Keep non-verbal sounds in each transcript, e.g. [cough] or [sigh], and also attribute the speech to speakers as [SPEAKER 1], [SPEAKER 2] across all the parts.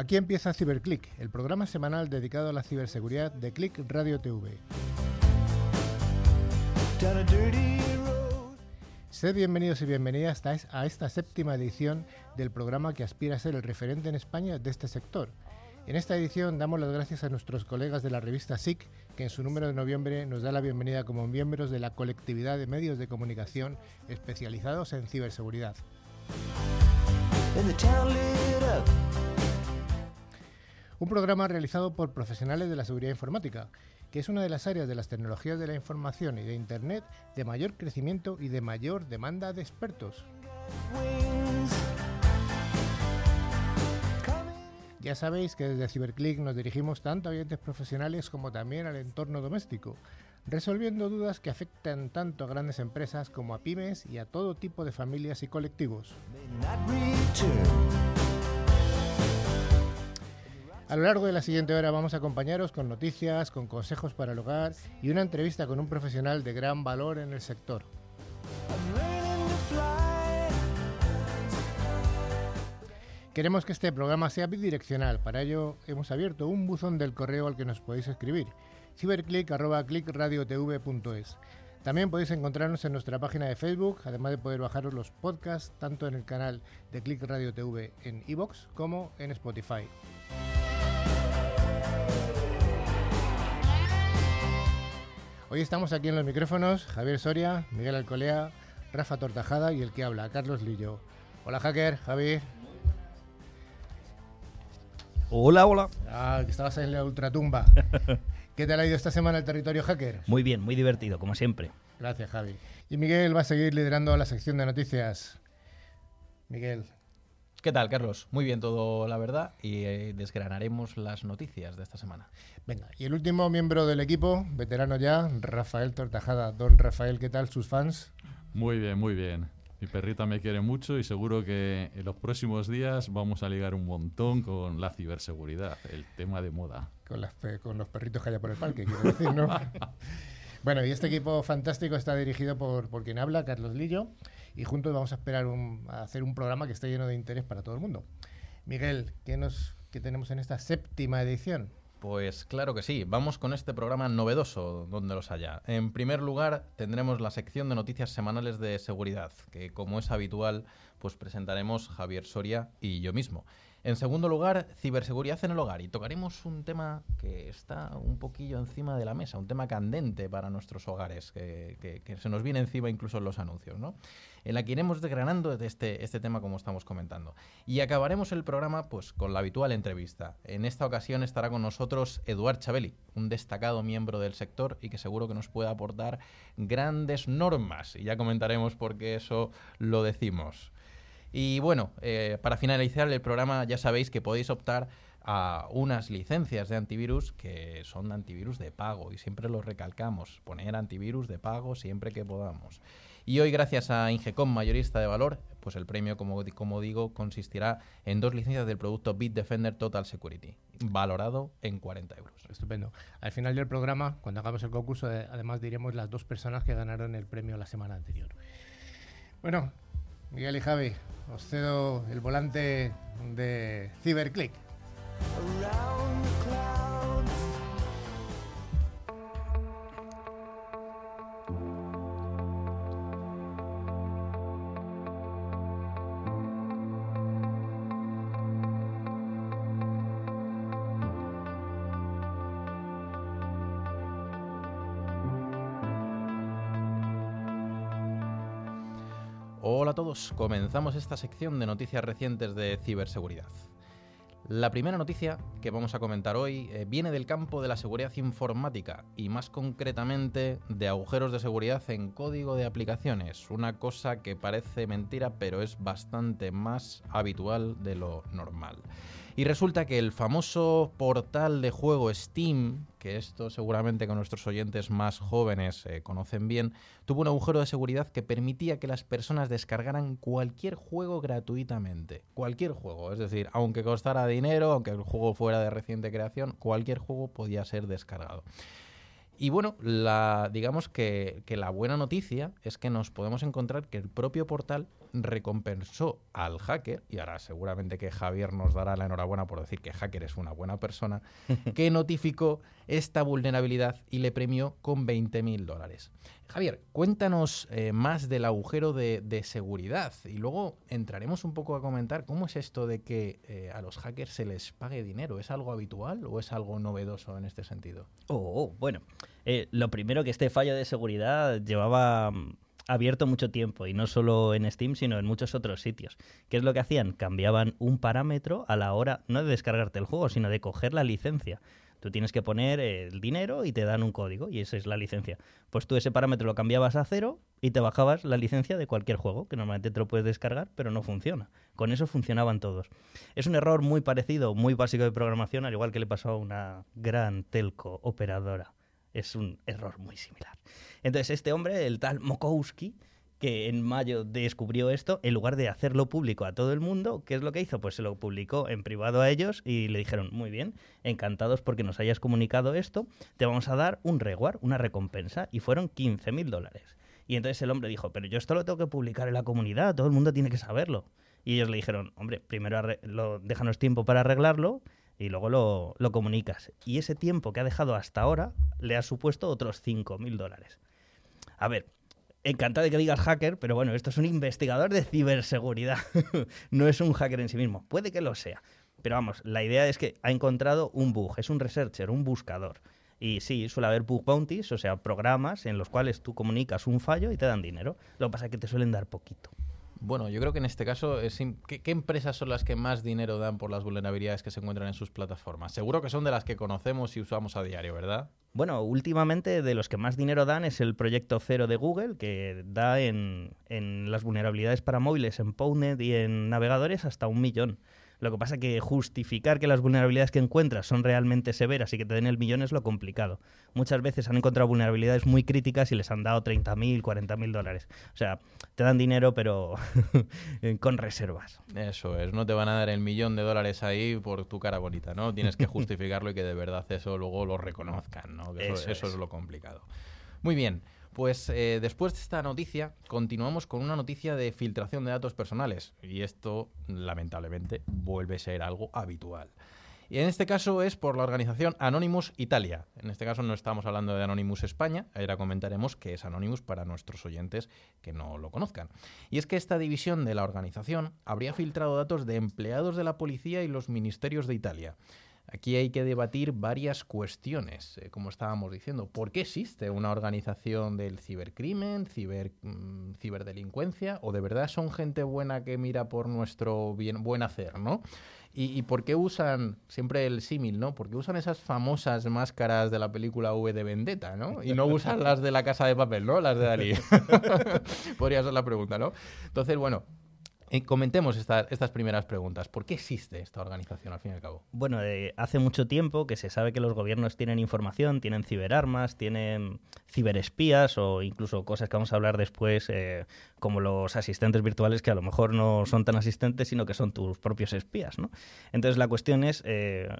[SPEAKER 1] Aquí empieza CiberClick, el programa semanal dedicado a la ciberseguridad de Click Radio TV. Sed bienvenidos y bienvenidas a esta séptima edición del programa que aspira a ser el referente en España de este sector. En esta edición damos las gracias a nuestros colegas de la revista SIC, que en su número de noviembre nos da la bienvenida como miembros de la colectividad de medios de comunicación especializados en ciberseguridad. Un programa realizado por profesionales de la seguridad informática, que es una de las áreas de las tecnologías de la información y de Internet de mayor crecimiento y de mayor demanda de expertos. Ya sabéis que desde CiberClick nos dirigimos tanto a oyentes profesionales como también al entorno doméstico, resolviendo dudas que afectan tanto a grandes empresas como a pymes y a todo tipo de familias y colectivos. A lo largo de la siguiente hora vamos a acompañaros con noticias, con consejos para el hogar y una entrevista con un profesional de gran valor en el sector. Queremos que este programa sea bidireccional, para ello hemos abierto un buzón del correo al que nos podéis escribir, ciberclick.clickradiotv.es. También podéis encontrarnos en nuestra página de Facebook, además de poder bajaros los podcasts tanto en el canal de Click Radio TV en iVoox como en Spotify. Hoy estamos aquí en los micrófonos Javier Soria, Miguel Alcolea, Rafa Tortajada y el que habla, Carlos Lillo. Hola hacker, Javi.
[SPEAKER 2] Hola, hola.
[SPEAKER 1] Ah, que estabas en la ultratumba. [laughs] ¿Qué tal ha ido esta semana el territorio hacker?
[SPEAKER 2] Muy bien, muy divertido, como siempre.
[SPEAKER 1] Gracias, Javi. Y Miguel va a seguir liderando la sección de noticias. Miguel,
[SPEAKER 3] ¿Qué tal, Carlos? Muy bien todo, la verdad, y eh, desgranaremos las noticias de esta semana.
[SPEAKER 1] Venga, y el último miembro del equipo, veterano ya, Rafael Tortajada. Don Rafael, ¿qué tal sus fans?
[SPEAKER 4] Muy bien, muy bien. Mi perrita me quiere mucho y seguro que en los próximos días vamos a ligar un montón con la ciberseguridad, el tema de moda.
[SPEAKER 1] Con, con los perritos que haya por el parque, quiero decir, ¿no? [laughs] bueno, y este equipo fantástico está dirigido por, por quien habla, Carlos Lillo y juntos vamos a esperar a hacer un programa que esté lleno de interés para todo el mundo. Miguel, ¿qué, nos, qué tenemos en esta séptima edición?
[SPEAKER 3] Pues claro que sí, vamos con este programa novedoso donde los haya. En primer lugar, tendremos la sección de noticias semanales de seguridad, que como es habitual, pues presentaremos Javier Soria y yo mismo. En segundo lugar, ciberseguridad en el hogar. Y tocaremos un tema que está un poquillo encima de la mesa, un tema candente para nuestros hogares, que, se nos viene encima incluso en los anuncios, ¿no? En la que iremos desgranando este, este tema como estamos comentando. Y acabaremos el programa pues con la habitual entrevista. En esta ocasión estará con nosotros Eduard Chabeli, un destacado miembro del sector y que seguro que nos puede aportar grandes normas. Y ya comentaremos por qué eso lo decimos. Y bueno, eh, para finalizar el programa ya sabéis que podéis optar a unas licencias de antivirus que son antivirus de pago y siempre lo recalcamos, poner antivirus de pago siempre que podamos. Y hoy gracias a Ingecom Mayorista de Valor, pues el premio como, como digo consistirá en dos licencias del producto Bitdefender Total Security, valorado en 40 euros.
[SPEAKER 1] Estupendo. Al final del programa, cuando hagamos el concurso, eh, además diremos las dos personas que ganaron el premio la semana anterior. Bueno, Miguel y Javi, os cedo el volante de CiberClick.
[SPEAKER 3] Comenzamos esta sección de noticias recientes de ciberseguridad. La primera noticia que vamos a comentar hoy eh, viene del campo de la seguridad informática y más concretamente de agujeros de seguridad en código de aplicaciones, una cosa que parece mentira pero es bastante más habitual de lo normal. Y resulta que el famoso portal de juego Steam, que esto seguramente con nuestros oyentes más jóvenes eh, conocen bien, tuvo un agujero de seguridad que permitía que las personas descargaran cualquier juego gratuitamente. Cualquier juego, es decir, aunque costara dinero, aunque el juego fuera de reciente creación, cualquier juego podía ser descargado. Y bueno, la, digamos que, que la buena noticia es que nos podemos encontrar que el propio portal recompensó al hacker, y ahora seguramente que Javier nos dará la enhorabuena por decir que hacker es una buena persona, [laughs] que notificó esta vulnerabilidad y le premió con 20.000 dólares. Javier, cuéntanos eh, más del agujero de, seguridad y luego entraremos un poco a comentar cómo es esto de que eh, a los hackers se les pague dinero. ¿Es algo habitual o es algo novedoso en este sentido?
[SPEAKER 2] Oh, bueno, eh, lo primero que este fallo de seguridad llevaba mm, abierto mucho tiempo y no solo en Steam, sino en muchos otros sitios. ¿Qué es lo que hacían? Cambiaban un parámetro a la hora no de descargarte el juego, sino de coger la licencia. Tú tienes que poner el dinero y te dan un código y esa es la licencia. Pues tú ese parámetro lo cambiabas a cero y te bajabas la licencia de cualquier juego, que normalmente te lo puedes descargar, pero no funciona. Con eso funcionaban todos. Es un error muy parecido, muy básico de programación, al igual que le pasó a una gran telco operadora. Es un error muy similar. Entonces este hombre, el tal Mokowski, que en mayo descubrió esto, en lugar de hacerlo público a todo el mundo, ¿qué es lo que hizo? Pues se lo publicó en privado a ellos y le dijeron, muy bien, encantados porque nos hayas comunicado esto, te vamos a dar un reward, una recompensa, y fueron 15 mil dólares. Y entonces el hombre dijo, pero yo esto lo tengo que publicar en la comunidad, todo el mundo tiene que saberlo. Y ellos le dijeron, hombre, primero lo, déjanos tiempo para arreglarlo y luego lo, lo, comunicas. Y ese tiempo que ha dejado hasta ahora le ha supuesto otros 5 mil dólares. A ver, encantado de que digas hacker, pero bueno, esto es un investigador de ciberseguridad. [laughs] no es un hacker en sí mismo. Puede que lo sea. Pero vamos, la idea es que ha encontrado un bug, es un researcher, un buscador. Y sí, suele haber bug bounties, o sea, programas en los cuales tú comunicas un fallo y te dan dinero. Lo que pasa es que te suelen dar poquito.
[SPEAKER 3] Bueno, yo creo que en este caso, es ¿qué, empresas son las que más dinero dan por las vulnerabilidades que se encuentran en sus plataformas? Seguro que son de las que conocemos y usamos a diario, ¿verdad?
[SPEAKER 2] Bueno, últimamente de los que más dinero dan es el proyecto Cero de Google, que da en, en las vulnerabilidades para móviles, en Pwnet y en navegadores hasta un millón. Lo que pasa es que justificar que las vulnerabilidades que encuentras son realmente severas y que te den el millón es lo complicado. Muchas veces han encontrado vulnerabilidades muy críticas y les han dado 30.000, 40.000 dólares. O sea, te dan dinero pero [laughs] con reservas.
[SPEAKER 3] Eso es, no te van a dar el millón de dólares ahí por tu cara bonita, ¿no? Tienes que [laughs] justificarlo y que de verdad eso luego lo reconozcan, ¿no? eso, es lo complicado. Muy bien. Pues eh, después de esta noticia, continuamos con una noticia de filtración de datos personales. Y esto, lamentablemente, vuelve a ser algo habitual. Y en este caso es por la organización Anonymous Italia. En este caso no estamos hablando de Anonymous España, ahora comentaremos qué es Anonymous para nuestros oyentes que no lo conozcan. Y es que esta división de la organización habría filtrado datos de empleados de la policía y los ministerios de Italia. Aquí hay que debatir varias cuestiones, eh, como estábamos diciendo. ¿Por qué existe una organización del cibercrimen, ciber, mm, ciberdelincuencia? ¿O de verdad son gente buena que mira por nuestro bien, buen hacer, no? ¿Y, por qué usan siempre el símil, no? Porque usan esas famosas máscaras de la película V de Vendetta, ¿no? Y no usan las de la casa de papel, ¿no? Las de Dalí. [laughs] Podría ser la pregunta, ¿no? Entonces, bueno, eh, comentemos estas primeras preguntas. ¿Por qué existe esta organización al fin y al cabo?
[SPEAKER 2] Bueno, eh, hace mucho tiempo que se sabe que los gobiernos tienen información, tienen ciberarmas, tienen ciberespías o incluso cosas que vamos a hablar después, eh, como los asistentes virtuales que a lo mejor no son tan asistentes, sino que son tus propios espías. ¿no? Entonces la cuestión es,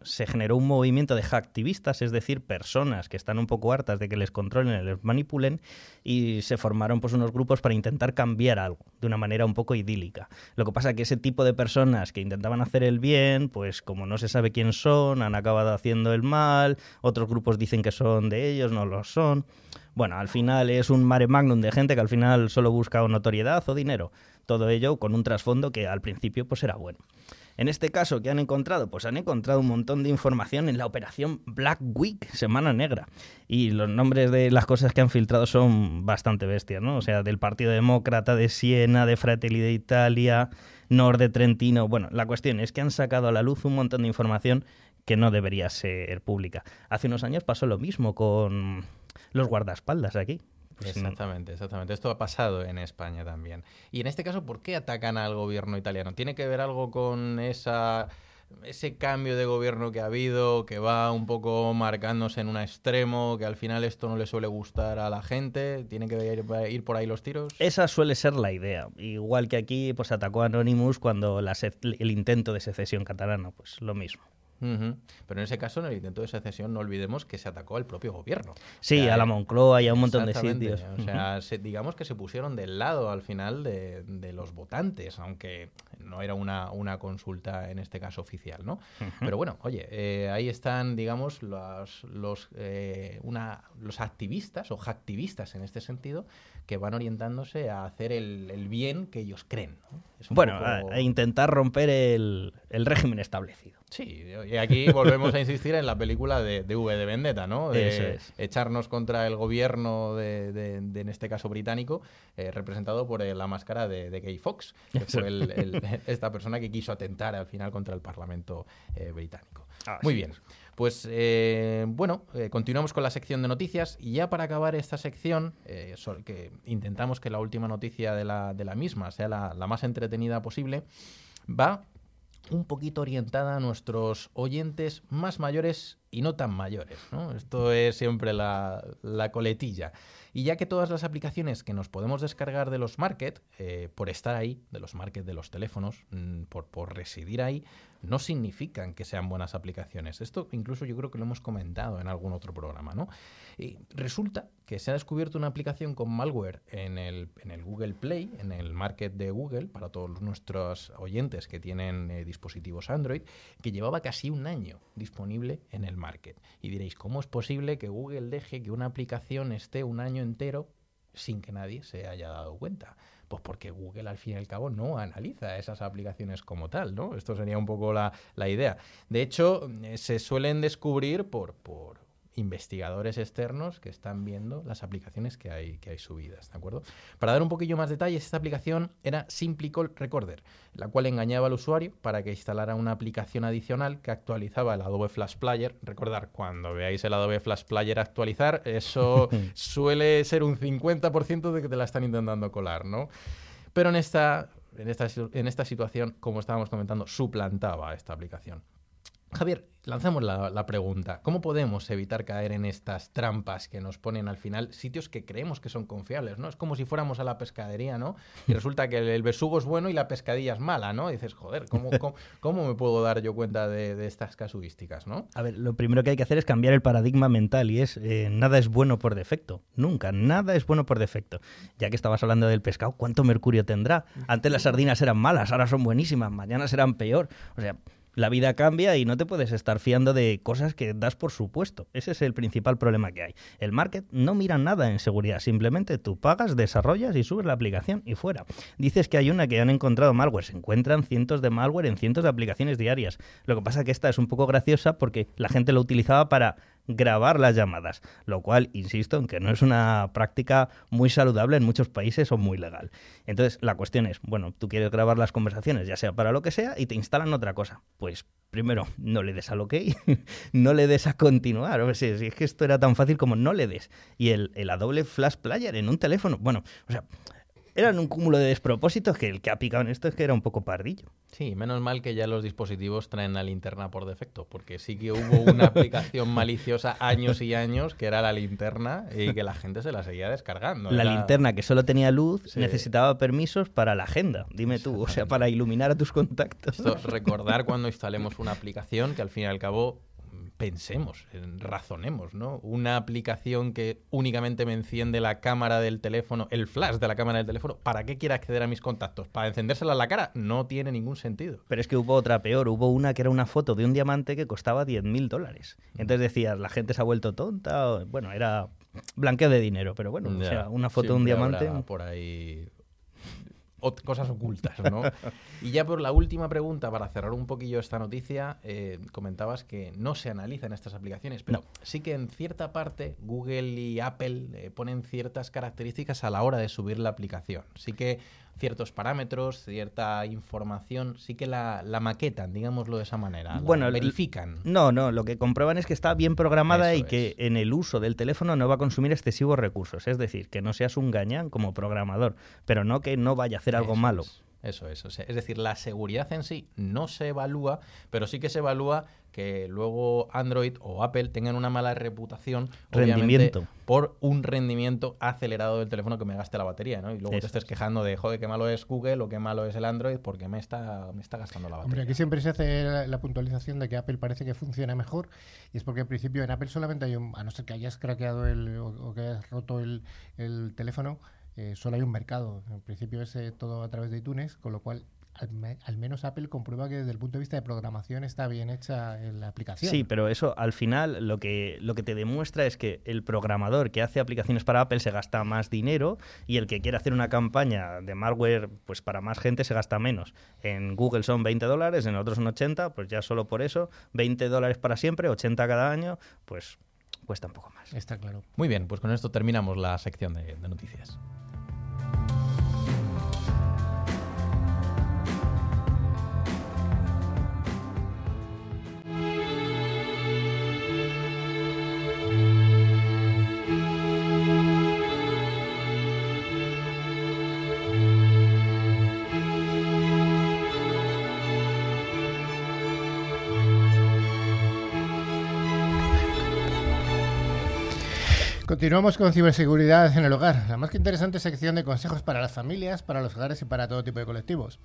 [SPEAKER 2] se generó un movimiento de hacktivistas, es decir, personas que están un poco hartas de que les controlen les manipulen, y se formaron pues, unos grupos para intentar cambiar algo de una manera un poco idílica. Lo que pasa es que ese tipo de personas que intentaban hacer el bien, pues como no se sabe quién son, han acabado haciendo el mal, otros grupos dicen que son de ellos, no lo son. Bueno, al final es un mare magnum de gente que al final solo busca notoriedad o dinero. Todo ello con un trasfondo que al principio pues era bueno. En este caso, ¿qué han encontrado? Pues han encontrado un montón de información en la operación Black Week, Semana Negra. Y los nombres de las cosas que han filtrado son bastante bestias, ¿no? O sea, del Partido Demócrata, de Siena, de Fratelli de Italia, Nord de Trentino. Bueno, la cuestión es que han sacado a la luz un montón de información que no debería ser pública. Hace unos años pasó lo mismo con los guardaespaldas aquí.
[SPEAKER 3] Pues exactamente, exactamente. Esto ha pasado en España también. Y en este caso, ¿por qué atacan al gobierno italiano? ¿Tiene que ver algo con esa ese cambio de gobierno que ha habido, que va un poco marcándose en un extremo, que al final esto no le suele gustar a la gente, tiene que ir, por ahí los tiros.
[SPEAKER 2] Esa suele ser la idea. Igual que aquí pues atacó a Anonymous cuando el intento de secesión catalana, pues lo mismo.
[SPEAKER 3] Ujú. Pero en ese caso, en el intento de secesión, no olvidemos que se atacó al propio gobierno.
[SPEAKER 2] Sí,
[SPEAKER 3] O sea,
[SPEAKER 2] a la Moncloa y a un montón de sitios.
[SPEAKER 3] O sea, se- digamos que se pusieron del lado al final de, de los votantes, aunque no era una, una consulta en este caso oficial, ¿no? Pero bueno, oye, eh, ahí están, digamos, los, los, eh, una, los activistas o hacktivistas en este sentido que van orientándose a hacer el, el bien que ellos creen.
[SPEAKER 2] Bueno,
[SPEAKER 3] poco-
[SPEAKER 2] a, a intentar romper el, el régimen establecido.
[SPEAKER 3] Sí, y aquí volvemos a insistir en la película de, de V de Vendetta, ¿no? De
[SPEAKER 2] Eso es.
[SPEAKER 3] echarnos contra el gobierno de, de- de, en este caso británico, eh, representado por eh, la máscara de, Gay Fox, que
[SPEAKER 2] Eso.
[SPEAKER 3] fue el- el- esta persona que quiso atentar al final contra el Parlamento eh, británico.
[SPEAKER 2] Ah,
[SPEAKER 3] Muy
[SPEAKER 2] sí.
[SPEAKER 3] bien. Pues eh, bueno, eh, continuamos con la sección de noticias y ya para acabar esta sección, eh, que intentamos que la última noticia de la, de la misma sea la, la más entretenida posible, va un poquito orientada a nuestros oyentes más mayores y no tan mayores. ¿no? Esto es siempre la, la coletilla. Y ya que todas las aplicaciones que nos podemos descargar de los market, eh, por estar ahí, de los market de los teléfonos, mm, por, por residir ahí, no significan que sean buenas aplicaciones. Esto incluso yo creo que lo hemos comentado en algún otro programa, ¿no? Y resulta que se ha descubierto una aplicación con malware en el, Google Play, en el market de Google, para todos nuestros oyentes que tienen eh, dispositivos Android, que llevaba casi un año disponible en el market. Y diréis, ¿cómo es posible que Google deje que una aplicación esté un año entero sin que nadie se haya dado cuenta? Pues porque Google al fin y al cabo no analiza esas aplicaciones como tal, ¿no? Esto sería un poco la, la idea. De hecho, eh, se suelen descubrir por, por investigadores externos que están viendo las aplicaciones que hay, que hay subidas, ¿de acuerdo? Para dar un poquillo más detalles, esta aplicación era Simply Call Recorder, la cual engañaba al usuario para que instalara una aplicación adicional que actualizaba el Adobe Flash Player. Recordar, cuando veáis el Adobe Flash Player actualizar, eso [laughs] suele ser un 50% de que te la están intentando colar, ¿no? Pero en esta, en esta, en esta situación, como estábamos comentando, suplantaba esta aplicación. Javier, lanzamos la, la pregunta. ¿Cómo podemos evitar caer en estas trampas que nos ponen al final sitios que creemos que son confiables? ¿no? Es como si fuéramos a la pescadería, ¿no? Y resulta que el, el besugo es bueno y la pescadilla es mala, ¿no? Y dices, joder, ¿cómo, [laughs] cómo, cómo me puedo dar yo cuenta de, de estas casuísticas, ¿no?
[SPEAKER 2] A ver, lo primero que hay que hacer es cambiar el paradigma mental y es eh, nada es bueno por defecto. Nunca, nada es bueno por defecto. Ya que estabas hablando del pescado, ¿cuánto mercurio tendrá? Antes las sardinas eran malas, ahora son buenísimas, mañana serán peor. O sea, la vida cambia y no te puedes estar fiando de cosas que das por supuesto. Ese es el principal problema que hay. El market no mira nada en seguridad, simplemente tú pagas, desarrollas y subes la aplicación y fuera. Dices que hay una que han encontrado malware, se encuentran cientos de malware en cientos de aplicaciones diarias. Lo que pasa es que esta es un poco graciosa porque la gente lo utilizaba para grabar las llamadas, lo cual, insisto, en que no es una práctica muy saludable en muchos países o muy legal. Entonces, la cuestión es, bueno, tú quieres grabar las conversaciones, ya sea para lo que sea, y te instalan otra cosa. Pues primero, no le des al OK, [laughs] no le des a continuar. O sea, si es que esto era tan fácil como no le des. Y el, el Adobe Flash Player en un teléfono, bueno, o sea, eran un cúmulo de despropósitos que el que ha picado en esto es que era un poco pardillo.
[SPEAKER 3] Sí, menos mal que ya los dispositivos traen la linterna por defecto, porque sí que hubo una aplicación [laughs] maliciosa años y años que era la linterna y que la gente se la seguía descargando.
[SPEAKER 2] La
[SPEAKER 3] Era-
[SPEAKER 2] linterna que solo tenía luz
[SPEAKER 3] Sí.
[SPEAKER 2] necesitaba permisos para la agenda, dime tú, o sea, para iluminar a tus contactos.
[SPEAKER 3] Esto, recordar cuando instalemos una aplicación que al fin y al cabo pensemos, razonemos, ¿no? Una aplicación que únicamente me enciende la cámara del teléfono, el flash de la cámara del teléfono, ¿para qué quiere acceder a mis contactos? ¿Para encendérsela en la cara? No tiene ningún sentido.
[SPEAKER 2] Pero es que hubo otra peor, hubo una que era una foto de un diamante que costaba 10.000 dólares. Entonces decías, la gente se ha vuelto tonta, bueno, era blanqueo de dinero, pero bueno, o sea, una foto de un diamante...
[SPEAKER 3] por ahí cosas ocultas, ¿no? [laughs] y ya por la última pregunta, para cerrar un poquillo esta noticia, eh, comentabas que no se analizan estas aplicaciones, pero
[SPEAKER 2] No.
[SPEAKER 3] sí que en cierta parte Google y Apple eh, ponen ciertas características a la hora de subir la aplicación. Sí que ciertos parámetros, cierta información, sí que la, la maquetan, digámoslo de esa manera. la
[SPEAKER 2] Bueno,
[SPEAKER 3] verifican.
[SPEAKER 2] No, no, lo que comprueban es que está bien programada
[SPEAKER 3] Eso
[SPEAKER 2] y que
[SPEAKER 3] es.
[SPEAKER 2] en el uso del teléfono no va a consumir excesivos recursos. Es decir, que no seas un gañán como programador, pero no que no vaya a hacer algo malo.
[SPEAKER 3] es. Eso es. O sea, es decir, la seguridad en sí no se evalúa, pero sí que se evalúa que luego Android o Apple tengan una mala reputación
[SPEAKER 2] Rendimiento.
[SPEAKER 3] por un rendimiento acelerado del teléfono que me gaste la batería, ¿no? Y luego te estés
[SPEAKER 2] es.
[SPEAKER 3] quejando de, joder, qué malo es Google o qué malo es el Android porque me está, me está gastando la batería.
[SPEAKER 1] Hombre, aquí siempre se hace la, la puntualización de que Apple parece que funciona mejor y es porque al principio en Apple solamente hay un, a no ser que hayas craqueado el, o, o que hayas roto el, el teléfono, eh, solo hay un mercado. En principio es eh, todo a través de iTunes, con lo cual al, me- al menos Apple comprueba que desde el punto de vista de programación está bien hecha en la aplicación.
[SPEAKER 2] Sí, pero eso al final lo que, lo que te demuestra es que el programador que hace aplicaciones para Apple se gasta más dinero y el que quiere hacer una campaña de malware pues para más gente se gasta menos. En Google son 20 dólares, en otros son 80, pues ya solo por eso, 20 dólares para siempre, 80 cada año, pues cuesta un poco más.
[SPEAKER 1] Está claro.
[SPEAKER 3] Muy bien, pues con esto terminamos la sección de, de noticias.
[SPEAKER 1] Continuamos con ciberseguridad en el hogar, la más que interesante sección de consejos para las familias, para los hogares y para todo tipo de colectivos.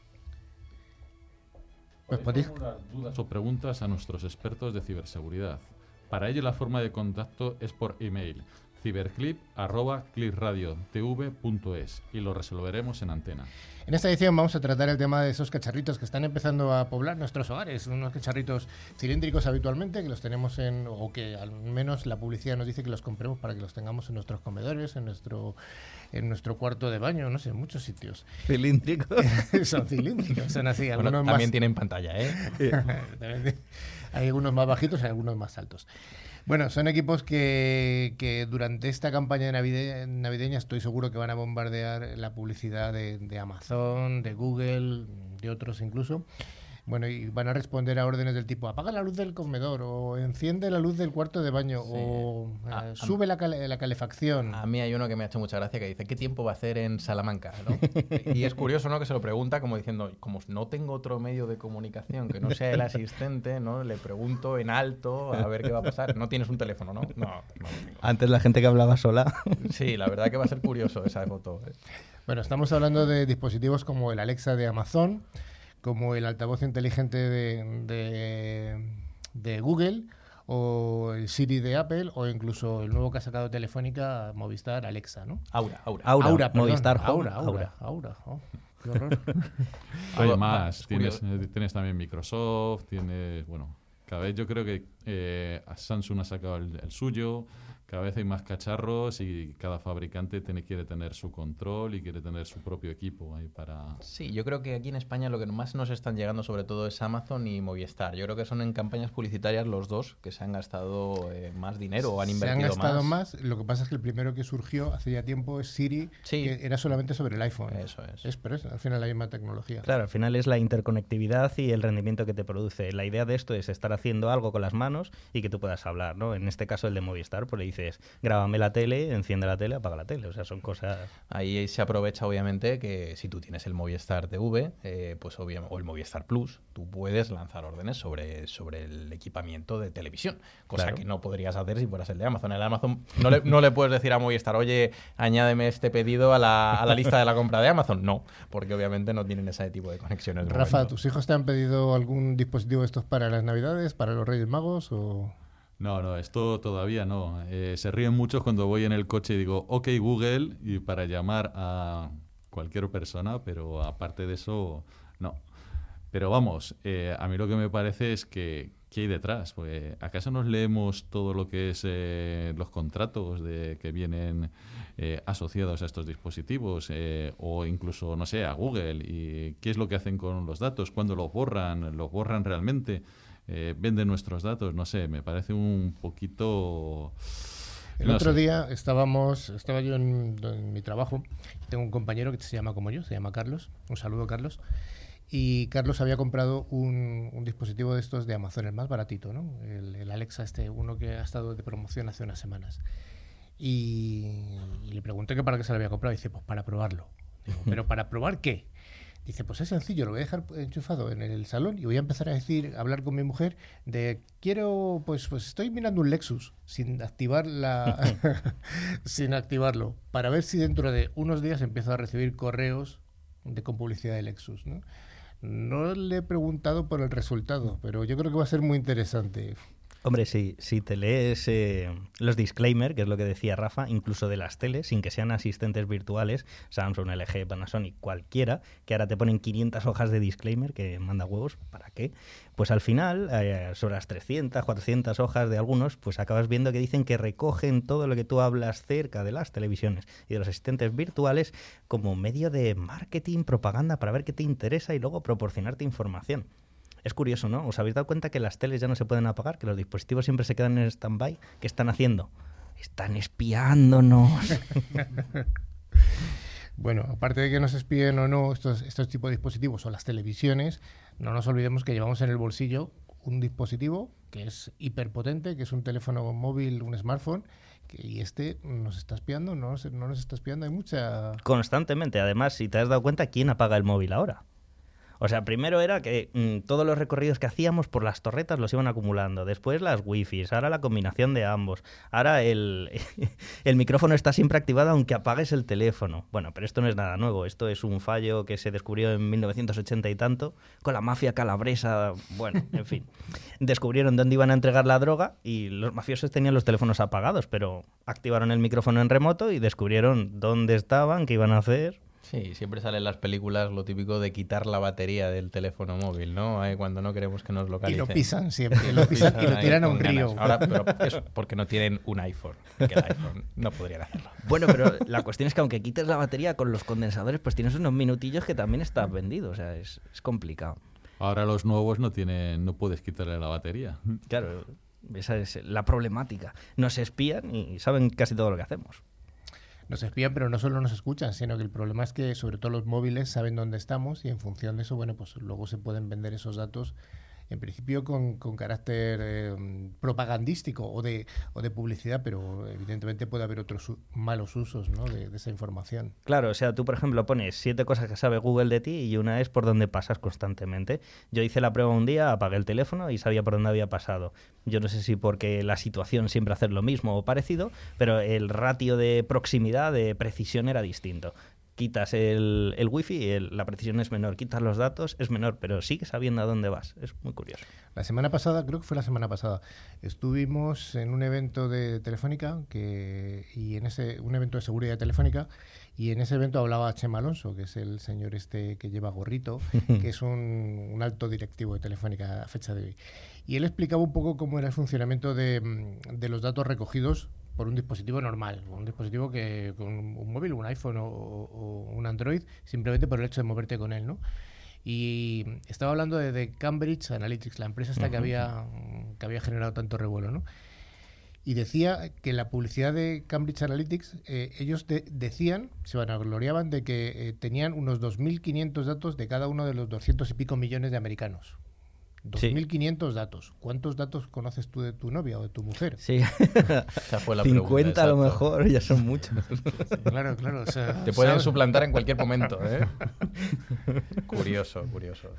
[SPEAKER 1] Pues podéis,
[SPEAKER 4] dudas o preguntas a nuestros expertos de ciberseguridad. Para ello la forma de contacto es por email ciberclip@clipradiotv.es y lo resolveremos en antena.
[SPEAKER 1] En esta edición vamos a tratar el tema de esos cacharritos que están empezando a poblar nuestros hogares, unos cacharritos cilíndricos habitualmente que los tenemos en o que al menos la publicidad nos dice que los compremos para que los tengamos en nuestros comedores, en nuestro en nuestro cuarto de baño, no sé, en muchos sitios.
[SPEAKER 2] Cilíndrico. [laughs]
[SPEAKER 1] son cilíndricos, son así,
[SPEAKER 3] Bueno,
[SPEAKER 1] algunos
[SPEAKER 3] también
[SPEAKER 1] más
[SPEAKER 3] tienen pantalla, ¿eh?
[SPEAKER 1] También [laughs] hay algunos más bajitos y algunos más altos. Bueno, son equipos que, que durante esta campaña navide- navideña estoy seguro que van a bombardear la publicidad de, de Amazon, de Google, de otros incluso. Bueno, y van a responder a órdenes del tipo apaga la luz del comedor o enciende la luz del cuarto de baño o eh, sube la, cale- la calefacción.
[SPEAKER 3] A mí hay uno que me ha hecho mucha gracia que dice, ¿qué tiempo va a hacer en Salamanca? ¿no? y es curioso, ¿no? Que se lo pregunta como diciendo, como no tengo otro medio de comunicación que no sea el asistente, ¿no? Le pregunto en alto a ver qué va a pasar. No tienes un teléfono, ¿no? No, no.
[SPEAKER 2] Antes la gente que hablaba sola.
[SPEAKER 3] Sí, la verdad que va a ser curioso esa foto. ¿eh?
[SPEAKER 1] Bueno, estamos hablando de dispositivos como el Alexa de Amazon, como el altavoz inteligente de, de- de Google, o el Siri de Apple, o incluso el nuevo que ha sacado Telefónica, Movistar, Alexa, ¿no?
[SPEAKER 3] Aura, Aura.
[SPEAKER 2] Aura,
[SPEAKER 1] perdón.
[SPEAKER 2] Movistar Home,
[SPEAKER 1] Aura, Aura, Aura. Oh, qué horror. [laughs]
[SPEAKER 4] Hay más,
[SPEAKER 3] es
[SPEAKER 4] tienes, eh, tienes también Microsoft, tienes, bueno, cada vez yo creo que eh, Samsung ha sacado el, el suyo, cada vez hay más cacharros y cada fabricante tiene, quiere tener su control y quiere tener su propio equipo ahí para...
[SPEAKER 3] Sí, yo creo que aquí en España lo que más nos están llegando sobre todo es Amazon y Movistar. Yo creo que son en campañas publicitarias los dos que se han gastado eh, más dinero o han
[SPEAKER 1] Se han
[SPEAKER 3] invertido
[SPEAKER 1] gastado
[SPEAKER 3] más.
[SPEAKER 1] más. Lo que pasa es que el primero que surgió hace ya tiempo es Siri,
[SPEAKER 3] Sí.
[SPEAKER 1] que era solamente sobre el iPhone.
[SPEAKER 3] Eso es.
[SPEAKER 1] pero es al final la misma tecnología.
[SPEAKER 2] Claro, al final es la interconectividad y el rendimiento que te produce. La idea de esto es estar haciendo algo con las manos y que tú puedas hablar, ¿no? En este caso el de Movistar, pues le dices, grábame la tele, enciende la tele, apaga la tele. O sea, son cosas...
[SPEAKER 3] Ahí se aprovecha obviamente que si tú tienes el Movistar TV, eh, pues obviamente, o el Movistar Plus, tú puedes lanzar órdenes sobre, sobre el equipamiento de televisión, cosa
[SPEAKER 2] Claro.
[SPEAKER 3] que no podrías hacer si fueras el de Amazon. El Amazon no le, no le puedes decir a Movistar, oye, añádeme este pedido a la, a la lista de la compra de Amazon. No, porque obviamente no tienen ese tipo de conexiones.
[SPEAKER 1] Rafa,
[SPEAKER 3] momento.
[SPEAKER 1] ¿tus hijos te han pedido algún dispositivo de estos para las Navidades, para los Reyes Magos? O...
[SPEAKER 4] No, no, esto todavía no. Eh, se ríen mucho cuando voy en el coche y digo, ok Google, y para llamar a cualquier persona, pero aparte de eso, no. Pero vamos, eh, a mí lo que me parece es que, ¿qué hay detrás? Pues, ¿Acaso nos leemos todo lo que es eh, los contratos de, que vienen eh, asociados a estos dispositivos? eh, o incluso, no sé, a Google. ¿Y qué es lo que hacen con los datos? ¿Cuándo los borran? ¿Los borran realmente? Eh, ¿Venden nuestros datos? No sé, me parece un poquito...
[SPEAKER 1] El
[SPEAKER 4] no
[SPEAKER 1] otro
[SPEAKER 4] sé.
[SPEAKER 1] día estábamos, estaba yo en, en mi trabajo, tengo un compañero que se llama como yo, se llama Carlos, un saludo Carlos, y Carlos había comprado un, un dispositivo de estos de Amazon, el más baratito, ¿no? El, el Alexa este, uno que ha estado de promoción hace unas semanas. Y, y le pregunté que para qué se lo había comprado, y dice, pues para probarlo. Digo, [laughs] ¿pero para probar qué? Dice, pues es sencillo, lo voy a dejar enchufado en el salón y voy a empezar a decir, a hablar con mi mujer de quiero, pues, pues estoy mirando un Lexus sin activar la, [laughs] sin activarlo, para ver si dentro de unos días empiezo a recibir correos de con publicidad de Lexus, ¿no? No le he preguntado por el resultado, pero yo creo que va a ser muy interesante.
[SPEAKER 2] Hombre, si, si te lees eh, los disclaimers, que es lo que decía Rafa, incluso de las teles, sin que sean asistentes virtuales, Samsung, LG, Panasonic, cualquiera, que ahora te ponen 500 hojas de disclaimer, que manda huevos, ¿para qué? Pues al final, eh, sobre las 300, 400 hojas de algunos, pues acabas viendo que dicen que recogen todo lo que tú hablas cerca de las televisiones y de los asistentes virtuales como medio de marketing, propaganda, para ver qué te interesa y luego proporcionarte información. Es curioso, ¿no? ¿Os habéis dado cuenta que las teles ya no se pueden apagar, que los dispositivos siempre se quedan en stand-by? ¿Qué están haciendo? Están espiándonos. [laughs]
[SPEAKER 1] bueno, aparte de que nos espíen o no estos, estos tipos de dispositivos o las televisiones, no nos olvidemos que llevamos en el bolsillo un dispositivo que es hiperpotente, que es un teléfono móvil, un smartphone, y este nos está espiando, no nos, no nos está espiando, hay mucha...
[SPEAKER 2] Constantemente, además, si te has dado cuenta, ¿quién apaga el móvil ahora? O sea, primero era que mm, todos los recorridos que hacíamos por las torretas los iban acumulando. Después las wifi, ahora la combinación de ambos. Ahora el, [laughs] el micrófono está siempre activado aunque apagues el teléfono. Bueno, pero esto no es nada nuevo. Esto es un fallo que se descubrió en 1980 y tanto con la mafia calabresa. Bueno, en fin. [laughs] Descubrieron dónde iban a entregar la droga y los mafiosos tenían los teléfonos apagados, pero activaron el micrófono en remoto y descubrieron dónde estaban, qué iban a hacer
[SPEAKER 3] Sí, siempre sale en las películas lo típico de quitar la batería del teléfono móvil, ¿no? cuando no queremos que nos localicen.
[SPEAKER 1] Y lo pisan siempre, lo pisan y lo tiran a un río.
[SPEAKER 3] Ahora, pero es porque no tienen un iPhone, que el iPhone no podrían hacerlo.
[SPEAKER 2] Bueno, pero la cuestión es que aunque quites la batería con los condensadores, pues tienes unos minutillos que también estás vendido, o sea, es, es complicado.
[SPEAKER 4] Ahora los nuevos no tienen, no puedes quitarle la batería.
[SPEAKER 2] Claro, esa es la problemática. Nos espían y saben casi todo lo que hacemos
[SPEAKER 1] nos espían, pero no solo nos escuchan, sino que el problema es que sobre todo los móviles saben dónde estamos y en función de eso, bueno, pues luego se pueden vender esos datos en principio con, carácter eh, propagandístico o de, o de publicidad, pero evidentemente puede haber otros malos usos ¿no? de, esa información.
[SPEAKER 2] Claro, o sea, tú por ejemplo pones siete cosas que sabe Google de ti y una es por dónde pasas constantemente. Yo hice la prueba un día, apagué el teléfono y sabía por dónde había pasado. Yo no sé si porque la situación siempre hace lo mismo o parecido, pero el ratio de proximidad, de precisión era distinto quitas el, el wifi y la precisión es menor, quitas los datos, es menor, pero sigues sabiendo a dónde vas. Es muy curioso.
[SPEAKER 1] La semana pasada, creo que fue la semana pasada, estuvimos en un evento de Telefónica que, y en ese un evento de seguridad telefónica y en ese evento hablaba Chema Alonso, que es el señor este que lleva gorrito, [laughs] que es un, un alto directivo de Telefónica a fecha de hoy. Y él explicaba un poco cómo era el funcionamiento de, de los datos recogidos por un dispositivo normal, un dispositivo que con un móvil, un iPhone o, un Android, simplemente por el hecho de moverte con él, ¿no? Y estaba hablando de, Cambridge Analytics, la empresa esta que había que había generado tanto revuelo, ¿no? Y decía que la publicidad de Cambridge Analytics, eh, ellos decían, se vanagloriaban de que eh, tenían unos 2.500 datos de cada uno de los 200 y pico millones de americanos. 2.500 datos. ¿Cuántos datos conoces tú de tu novia o de tu mujer?
[SPEAKER 2] Sí. fue la 50 a lo mejor, ya son muchos. [laughs]
[SPEAKER 1] claro, claro.
[SPEAKER 3] Te pueden suplantar en cualquier momento. ¿eh? [laughs] curioso, curioso.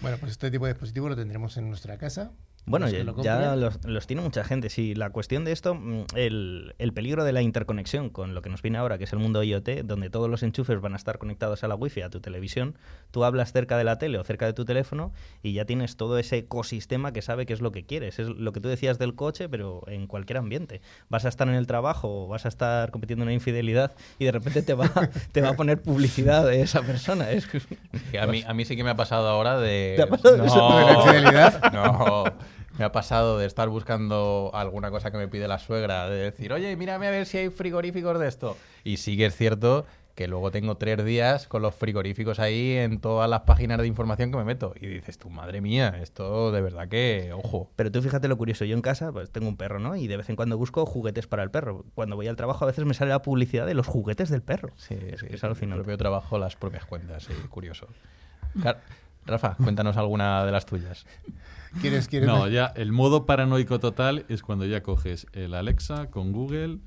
[SPEAKER 1] Bueno, pues este tipo de dispositivo lo tendremos en nuestra casa.
[SPEAKER 2] Bueno, ya, los, tiene mucha gente. Sí, la cuestión de esto, mm, el, el, peligro de la interconexión con lo que nos viene ahora, que es el mundo IoT, donde todos los enchufes van a estar conectados a la wifi, a tu televisión, tú hablas cerca de la tele o cerca de tu teléfono y ya tienes todo ese ecosistema que sabe qué es lo que quieres. Es lo que tú decías del coche, pero en cualquier ambiente. Vas a estar en el trabajo o vas a estar compitiendo en una infidelidad y de repente te va, [laughs] te va a poner publicidad de esa persona. Es
[SPEAKER 3] a, mí, a mí sí que me ha pasado ahora de...
[SPEAKER 2] ¿Te ha pasado
[SPEAKER 3] no?
[SPEAKER 1] ¿De la infidelidad?
[SPEAKER 3] No. [laughs] Me ha pasado de estar buscando alguna cosa que me pide la suegra, de decir, oye, mírame a ver si hay frigoríficos de esto. Y sí que es cierto que luego tengo tres días con los frigoríficos ahí en todas las páginas de información que me meto. Y dices tú, madre mía, esto de verdad que, ojo.
[SPEAKER 2] Pero tú fíjate lo curioso, yo en casa pues tengo un perro, ¿no? Y de vez en cuando busco juguetes para el perro. Cuando voy al trabajo a veces me sale la publicidad de los juguetes del perro.
[SPEAKER 3] Sí, sí, es al final. El propio trabajo, las propias cuentas, sí, curioso. Rafa, cuéntanos alguna de las tuyas.
[SPEAKER 1] ¿Quieres, quieres
[SPEAKER 4] no, ya el modo paranoico total es cuando ya coges el Alexa con Google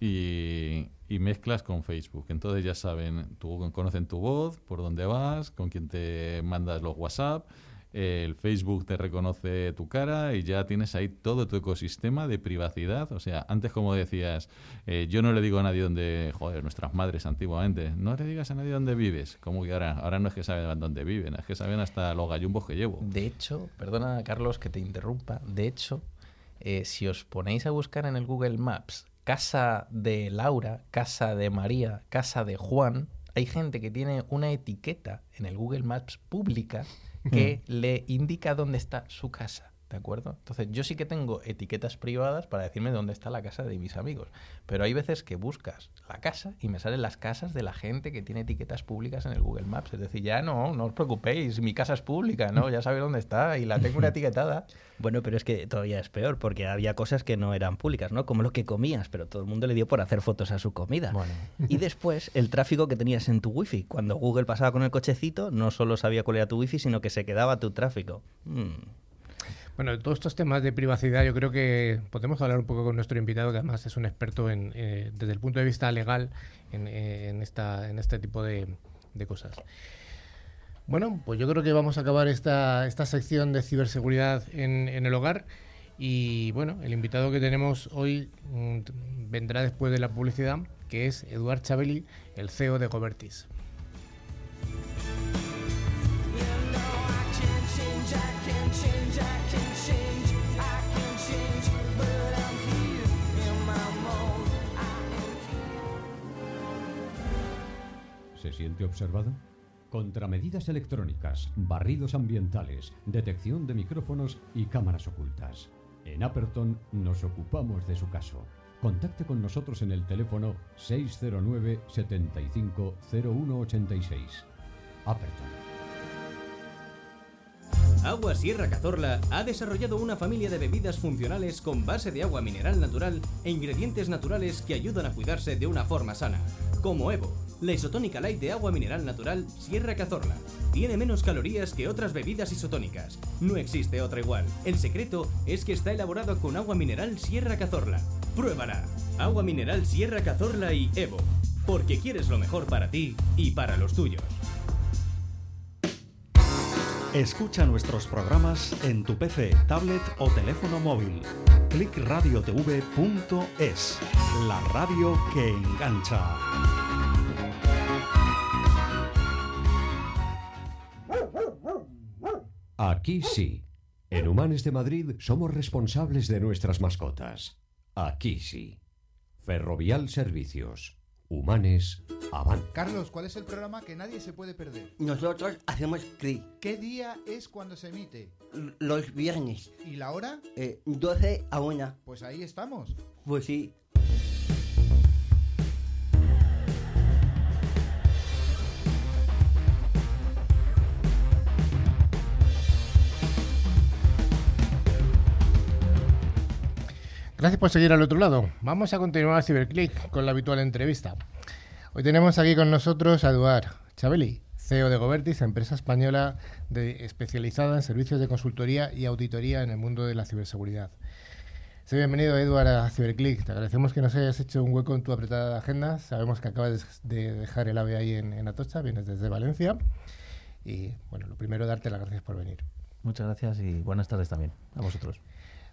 [SPEAKER 4] y, y mezclas con Facebook. Entonces ya saben, tú, conocen tu voz, por dónde vas, con quién te mandas los WhatsApp, el Facebook te reconoce tu cara y ya tienes ahí todo tu ecosistema de privacidad. O sea, antes como decías, eh, yo no le digo a nadie dónde, joder, nuestras madres antiguamente, no le digas a nadie dónde vives. Como que ahora, ahora no es que saben dónde viven, es que saben hasta los gallumbos que llevo.
[SPEAKER 3] De hecho, perdona Carlos que te interrumpa, de hecho, eh, si os ponéis a buscar en el Google Maps casa de Laura, casa de María, casa de Juan, hay gente que tiene una etiqueta en el Google Maps pública que mm. le indica dónde está su casa. ¿De acuerdo? Entonces, yo sí que tengo etiquetas privadas para decirme dónde está la casa de mis amigos. Pero hay veces que buscas la casa y me salen las casas de la gente que tiene etiquetas públicas en el Google Maps. Es decir, ya no, no os preocupéis, mi casa es pública, ¿no? Ya sabéis dónde está y la tengo una [laughs] etiquetada.
[SPEAKER 2] Bueno, pero es que todavía es peor, porque había cosas que no eran públicas, ¿no? Como lo que comías, pero todo el mundo le dio por hacer fotos a su comida. Y después, el tráfico que tenías en tu wifi. Cuando Google pasaba con el cochecito, no solo sabía cuál era tu wifi, sino que se quedaba tu tráfico. Mm.
[SPEAKER 1] Bueno, todos estos temas de privacidad yo creo que podemos hablar un poco con nuestro invitado, que además es un experto en, eh, desde el punto de vista legal en, esta, en este tipo de, cosas. Bueno, pues yo creo que vamos a acabar esta, esta sección de ciberseguridad en, en el hogar. Y bueno, el invitado que tenemos hoy mm, vendrá después de la publicidad, que es Eduard Chabeli, el CEO de Gobertis.
[SPEAKER 5] ¿Se siente observado? Contramedidas electrónicas, barridos ambientales, detección de micrófonos y cámaras ocultas. En Aperton nos ocupamos de su caso. Contacte con nosotros en el teléfono 609 75 0186. Aperton.
[SPEAKER 6] Agua Sierra Cazorla ha desarrollado una familia de bebidas funcionales con base de agua mineral natural e ingredientes naturales que ayudan a cuidarse de una forma sana, como Evo, la isotónica light de agua mineral natural Sierra Cazorla. Tiene menos calorías que otras bebidas isotónicas. No existe otra igual. El secreto es que está elaborado con agua mineral Sierra Cazorla. Pruébala. Agua mineral Sierra Cazorla y Evo. Porque quieres lo mejor para ti y para los tuyos.
[SPEAKER 7] Escucha nuestros programas en tu PC, tablet o teléfono móvil. clickradiotv.es, la radio que engancha.
[SPEAKER 5] Aquí sí. En Humanes de Madrid somos responsables de nuestras mascotas. Aquí sí. Ferrovial Servicios. Humanes Avant.
[SPEAKER 8] Carlos, ¿cuál es el programa que nadie se puede perder?
[SPEAKER 9] Nosotros hacemos clic.
[SPEAKER 8] ¿Qué día es cuando se emite?
[SPEAKER 9] Los viernes.
[SPEAKER 8] ¿Y la hora?
[SPEAKER 9] Eh, 12 a 1.
[SPEAKER 8] Pues ahí estamos.
[SPEAKER 9] Pues sí.
[SPEAKER 1] Gracias por seguir al otro lado. Vamos a continuar Ciberclick con la habitual entrevista. Hoy tenemos aquí con nosotros a Eduard Chabeli, CEO de Gobertis, empresa española de, especializada en servicios de consultoría y auditoría en el mundo de la ciberseguridad. Sé bienvenido, Eduard, a Ciberclick. Te agradecemos que nos hayas hecho un hueco en tu apretada agenda. Sabemos que acabas de dejar el AVE ahí en, en Atocha, vienes desde Valencia. Y bueno, lo primero, darte las gracias por venir.
[SPEAKER 10] Muchas gracias y buenas tardes también a vosotros.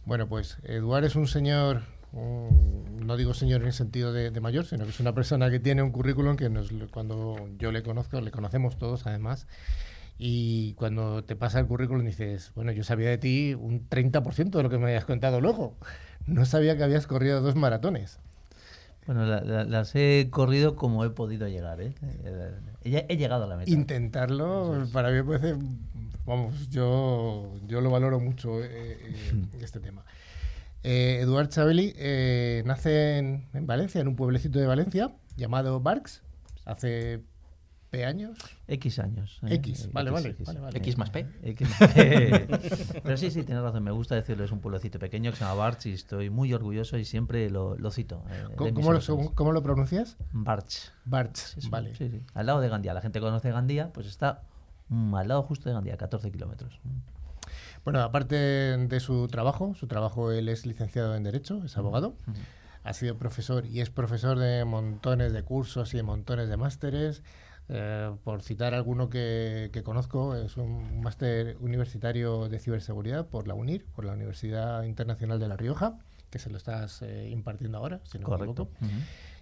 [SPEAKER 1] Bueno, pues Eduard es un señor, no digo señor en el sentido de, mayor, sino que es una persona que tiene un currículum que nos, cuando yo le conozco, le conocemos todos además, y cuando te pasa el currículum dices, bueno, yo sabía de ti un 30% de lo que me habías contado luego. No sabía que habías corrido dos maratones.
[SPEAKER 10] Bueno, las he corrido como he podido llegar. ¿eh? He, llegado a la meta.
[SPEAKER 1] Intentarlo, para mí puede ser vamos, yo, yo lo valoro mucho eh, eh, este tema. Eh, Eduard Chabeli eh, nace en, Valencia, en un pueblecito de Valencia llamado Barks, hace P años.
[SPEAKER 10] X años.
[SPEAKER 1] X, vale, vale,
[SPEAKER 3] X más P. [laughs]
[SPEAKER 10] Pero sí, sí, tienes razón. Me gusta decirlo. Es un pueblecito pequeño que se llama Barch y estoy muy orgulloso y siempre lo, cito.
[SPEAKER 1] ¿Cómo, lo, ¿Cómo, lo, pronuncias?
[SPEAKER 10] Barch.
[SPEAKER 1] Barch, vale.
[SPEAKER 10] Sí, sí. Al lado de Gandía. La gente conoce Gandía, pues está al lado justo de Gandía, 14 kilómetros.
[SPEAKER 1] Bueno, aparte de su trabajo, su trabajo él es licenciado en Derecho, es abogado. ha sido profesor y es profesor de montones de cursos y de montones de másteres. Eh, por citar alguno que, que conozco, es un máster universitario de ciberseguridad por la UNIR, por la Universidad Internacional de La Rioja, que se lo estás eh, impartiendo ahora, si no me
[SPEAKER 10] Correcto.
[SPEAKER 1] equivoco.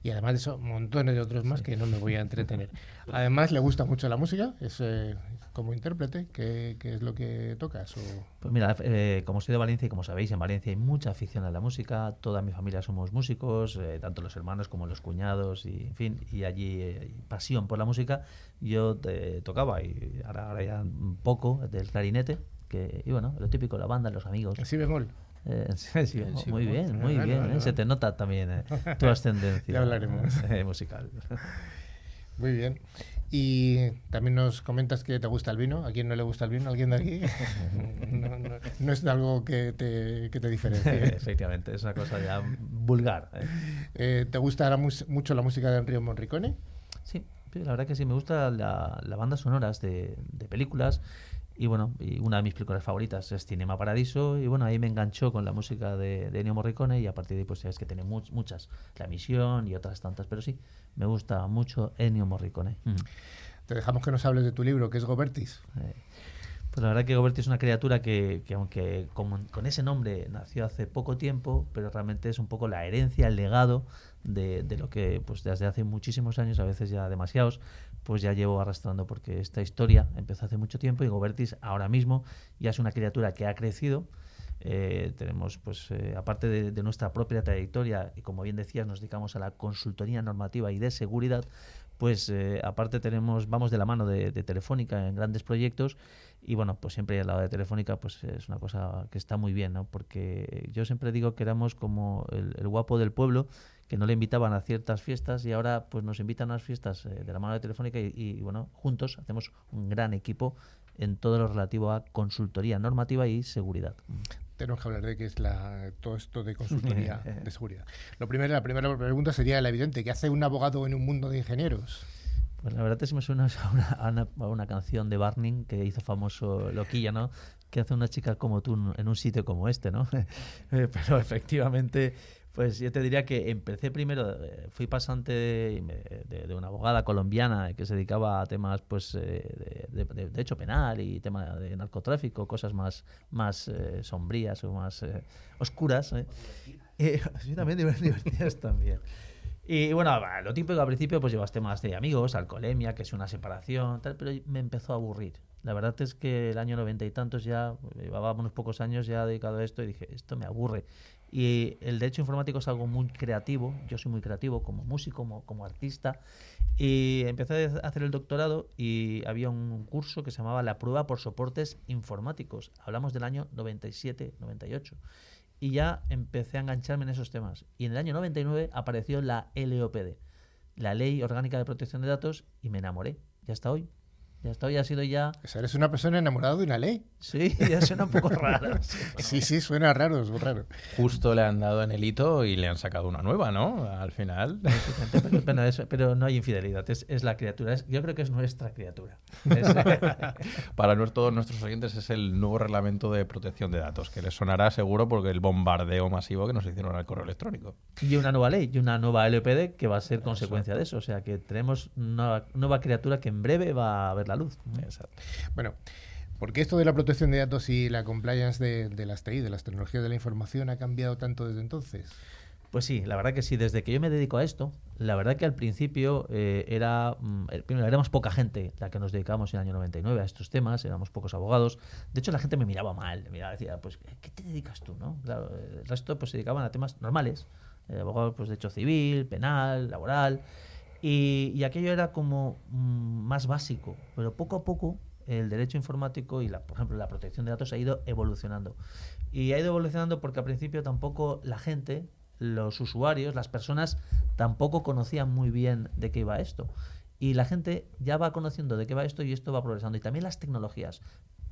[SPEAKER 1] Y además de eso, montones de otros más que no me voy a entretener. [laughs] Además, le gusta mucho la música, es eh, como intérprete, ¿qué, qué es lo que tocas? O...
[SPEAKER 10] Pues mira, eh, como soy de Valencia y como sabéis, en Valencia hay mucha afición a la música. Toda mi familia somos músicos, eh, tanto los hermanos como los cuñados, y en fin, y allí eh, hay pasión por la música. Yo eh, tocaba, y ahora, ahora ya un poco, del clarinete, que, y bueno, lo típico, la banda, los amigos.
[SPEAKER 1] Sí, bemol. [laughs] [laughs]
[SPEAKER 10] Sí, muy bien, muy bien. eh, Se te nota también eh, [laughs] tu ascendencia
[SPEAKER 1] Ya hablaremos.
[SPEAKER 10] eh, musical.
[SPEAKER 1] Muy bien. Y también nos comentas que te gusta el vino. ¿A quién no le gusta el vino? ¿Alguien de aquí? No, no- no es algo que te, que te diferencie.
[SPEAKER 10] Efectivamente, es una cosa ya vulgar. eh.
[SPEAKER 1] ¿Te gusta la mucho la música de Enrico Morricone?
[SPEAKER 10] Sí, sí, la verdad que sí, me gusta la, la banda sonoras de, de películas. Y bueno, y una de mis películas favoritas es Cinema Paradiso. Y bueno, ahí me enganchó con la música de, de Ennio Morricone. Y a partir de ahí, pues sabes que tiene much- muchas. La Misión y otras tantas. Pero sí, me gusta mucho Ennio Morricone. Mm.
[SPEAKER 1] Te dejamos que nos hables de tu libro, que es Gobertis.
[SPEAKER 10] Eh, Pues la verdad que Goberti es una criatura que, que aunque con, con ese nombre nació hace poco tiempo, pero realmente es un poco la herencia, el legado de, de lo que pues desde hace muchísimos años, a veces ya demasiados, pues ya llevo arrastrando porque esta historia empezó hace mucho tiempo y Gobertis ahora mismo ya es una criatura que ha crecido. Eh, tenemos, pues, eh, aparte de, nuestra propia trayectoria, y como bien decías, nos dedicamos a la consultoría normativa y de seguridad, pues eh, aparte tenemos, vamos de la mano de Telefónica en grandes proyectos y bueno, pues siempre al lado de Telefónica pues es una cosa que está muy bien, ¿no? Porque yo siempre digo que éramos como el, el guapo del pueblo, que no le invitaban a ciertas fiestas y ahora pues nos invitan a las fiestas eh, de la mano de Telefónica y, y, bueno, juntos hacemos un gran equipo en todo lo relativo a consultoría normativa y seguridad.
[SPEAKER 1] Tenemos que hablar de qué es la, todo esto de consultoría [laughs] de seguridad. Lo primero, la primera pregunta sería la evidente. ¿Qué hace un abogado en un mundo de ingenieros?
[SPEAKER 10] Pues la verdad es que me suena [laughs] a una, a una, a una canción de Barning que hizo famoso Loquilla, ¿no? Que hace una chica como tú en un sitio como este, ¿no? [laughs] [laughs] Eh, Pero efectivamente, pues yo te diría que empecé primero, eh, fui pasante de, de- de una abogada colombiana que se dedicaba a temas, pues, eh, de, de- derecho penal y tema de narcotráfico, cosas más, más eh, sombrías o más eh, oscuras. ¿eh? Sí, también divert- divertidas también. Y bueno, lo típico al principio pues llevas temas de amigos, alcoholemia, que es una separación, tal, pero me empezó a aburrir. La verdad es que el año noventa y tantos ya, llevaba unos pocos años ya dedicado a esto y dije, esto me aburre. Y el derecho informático es algo muy creativo, yo soy muy creativo como músico, como, como artista, y empecé a hacer el doctorado y había un curso que se llamaba La prueba por soportes informáticos. Hablamos del año 97, 98 y ya empecé a engancharme en esos temas. Y en el año 99 apareció la LOPD, la Ley Orgánica de Protección de Datos, y me enamoré. Ya hasta hoy. Ya hasta hoy ha sido ya...
[SPEAKER 1] O sea, eres una persona enamorada de una ley.
[SPEAKER 10] Sí, ya suena un poco raro. [laughs]
[SPEAKER 1] Sí, sí, suena raro, es raro.
[SPEAKER 3] Justo le han dado en el hito y le han sacado una nueva, ¿no? Al final.
[SPEAKER 10] Pero, pero eso- pero no hay infidelidad, es, es la criatura. Es- yo creo que es nuestra criatura. Es- [laughs]
[SPEAKER 3] Para todos nuestros oyentes es el nuevo reglamento de protección de datos, que les sonará seguro porque el bombardeo masivo que nos hicieron al correo electrónico.
[SPEAKER 10] y una nueva ley, y una nueva LOPD que va a ser consecuencia de eso. O sea que tenemos una nueva criatura que en breve va a ver la luz.
[SPEAKER 1] Bueno, porque esto de la protección de datos y la compliance de, de las TI, de las tecnologías de la información, ha cambiado tanto desde entonces?
[SPEAKER 10] Pues sí, la verdad que sí, desde que yo me dedico a esto, la verdad que al principio eh, era, mm, primero, éramos poca gente la que nos dedicábamos en el año 99 a estos temas, éramos pocos abogados. De hecho, la gente me miraba mal, me miraba, decía, pues, ¿qué te dedicas tú? no? Claro, el resto pues se dedicaban a temas normales, eh, abogados pues, de hecho civil, penal, laboral, y, aquello era como mm, más básico, pero poco a poco el derecho informático y, la, por ejemplo, la protección de datos ha ido evolucionando. Y ha ido evolucionando porque al principio tampoco la gente, los usuarios, las personas, tampoco conocían muy bien de qué iba esto. Y la gente ya va conociendo de qué va esto y esto va progresando. Y también las tecnologías.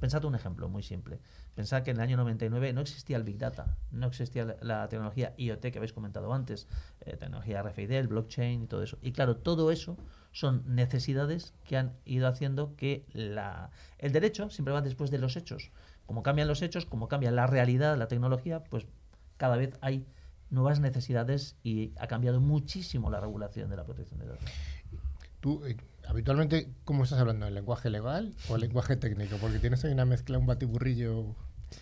[SPEAKER 10] Pensad un ejemplo muy simple. Pensad que en el año 99 no existía el Big Data, no existía la, tecnología IoT que habéis comentado antes, eh, tecnología RFID, el blockchain y todo eso. Y claro, todo eso son necesidades que han ido haciendo que la, el derecho siempre va después de los hechos. Como cambian los hechos, como cambia la realidad, la tecnología, pues cada vez hay nuevas necesidades y ha cambiado muchísimo la regulación de la protección de datos.
[SPEAKER 1] Tú, eh, habitualmente, ¿cómo estás hablando? ¿En lenguaje legal o en lenguaje técnico? Porque tienes ahí una mezcla, un batiburrillo.